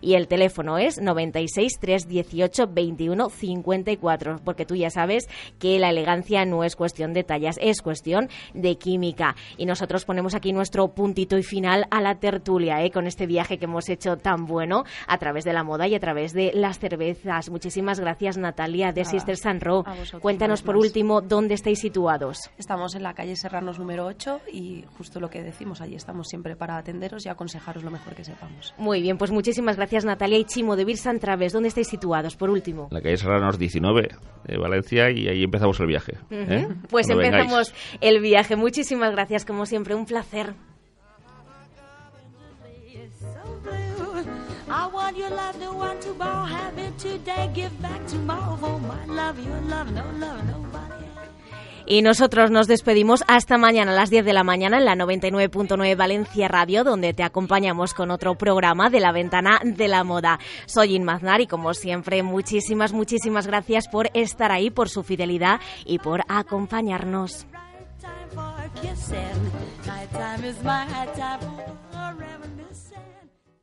y el teléfono es 96 318 21 54, porque tú ya sabes que la elegancia no es cuestión de tallas, es cuestión de química. Y nosotros ponemos aquí nuestro puntito y final a la tertulia, ¿eh? con este viaje que hemos hecho tan bueno a través de la moda y a través de las cervezas. Muchísimas gracias, Natalia, de Nada, Sister San Ro. Cuéntanos por último dónde estáis situados. Estamos en la calle Serranos número 8 y justo lo que decimos, allí estamos siempre para atenderos y aconsejaros lo mejor que sepamos. Muy bien, pues muchísimas gracias, Natalia y Chimo de Birsan Traves. ¿Dónde estáis situados, por último? En la calle Serranos 19 de Valencia y ahí empezamos el viaje. ¿eh? Ujú. Pues Cuando vengáis. empezamos el viaje. Muchísimas gracias, como siempre, un placer. I want your love, no one to borrow. Have it today, give back tomorrow. For my love, your love, no love, nobody else. Y nosotros nos despedimos hasta mañana a las 10 de la mañana en la 99.9 Valencia Radio, donde te acompañamos con otro programa de la ventana de la moda. Soy Inmaznar y como siempre, muchísimas, muchísimas gracias por estar ahí, por su fidelidad y por acompañarnos.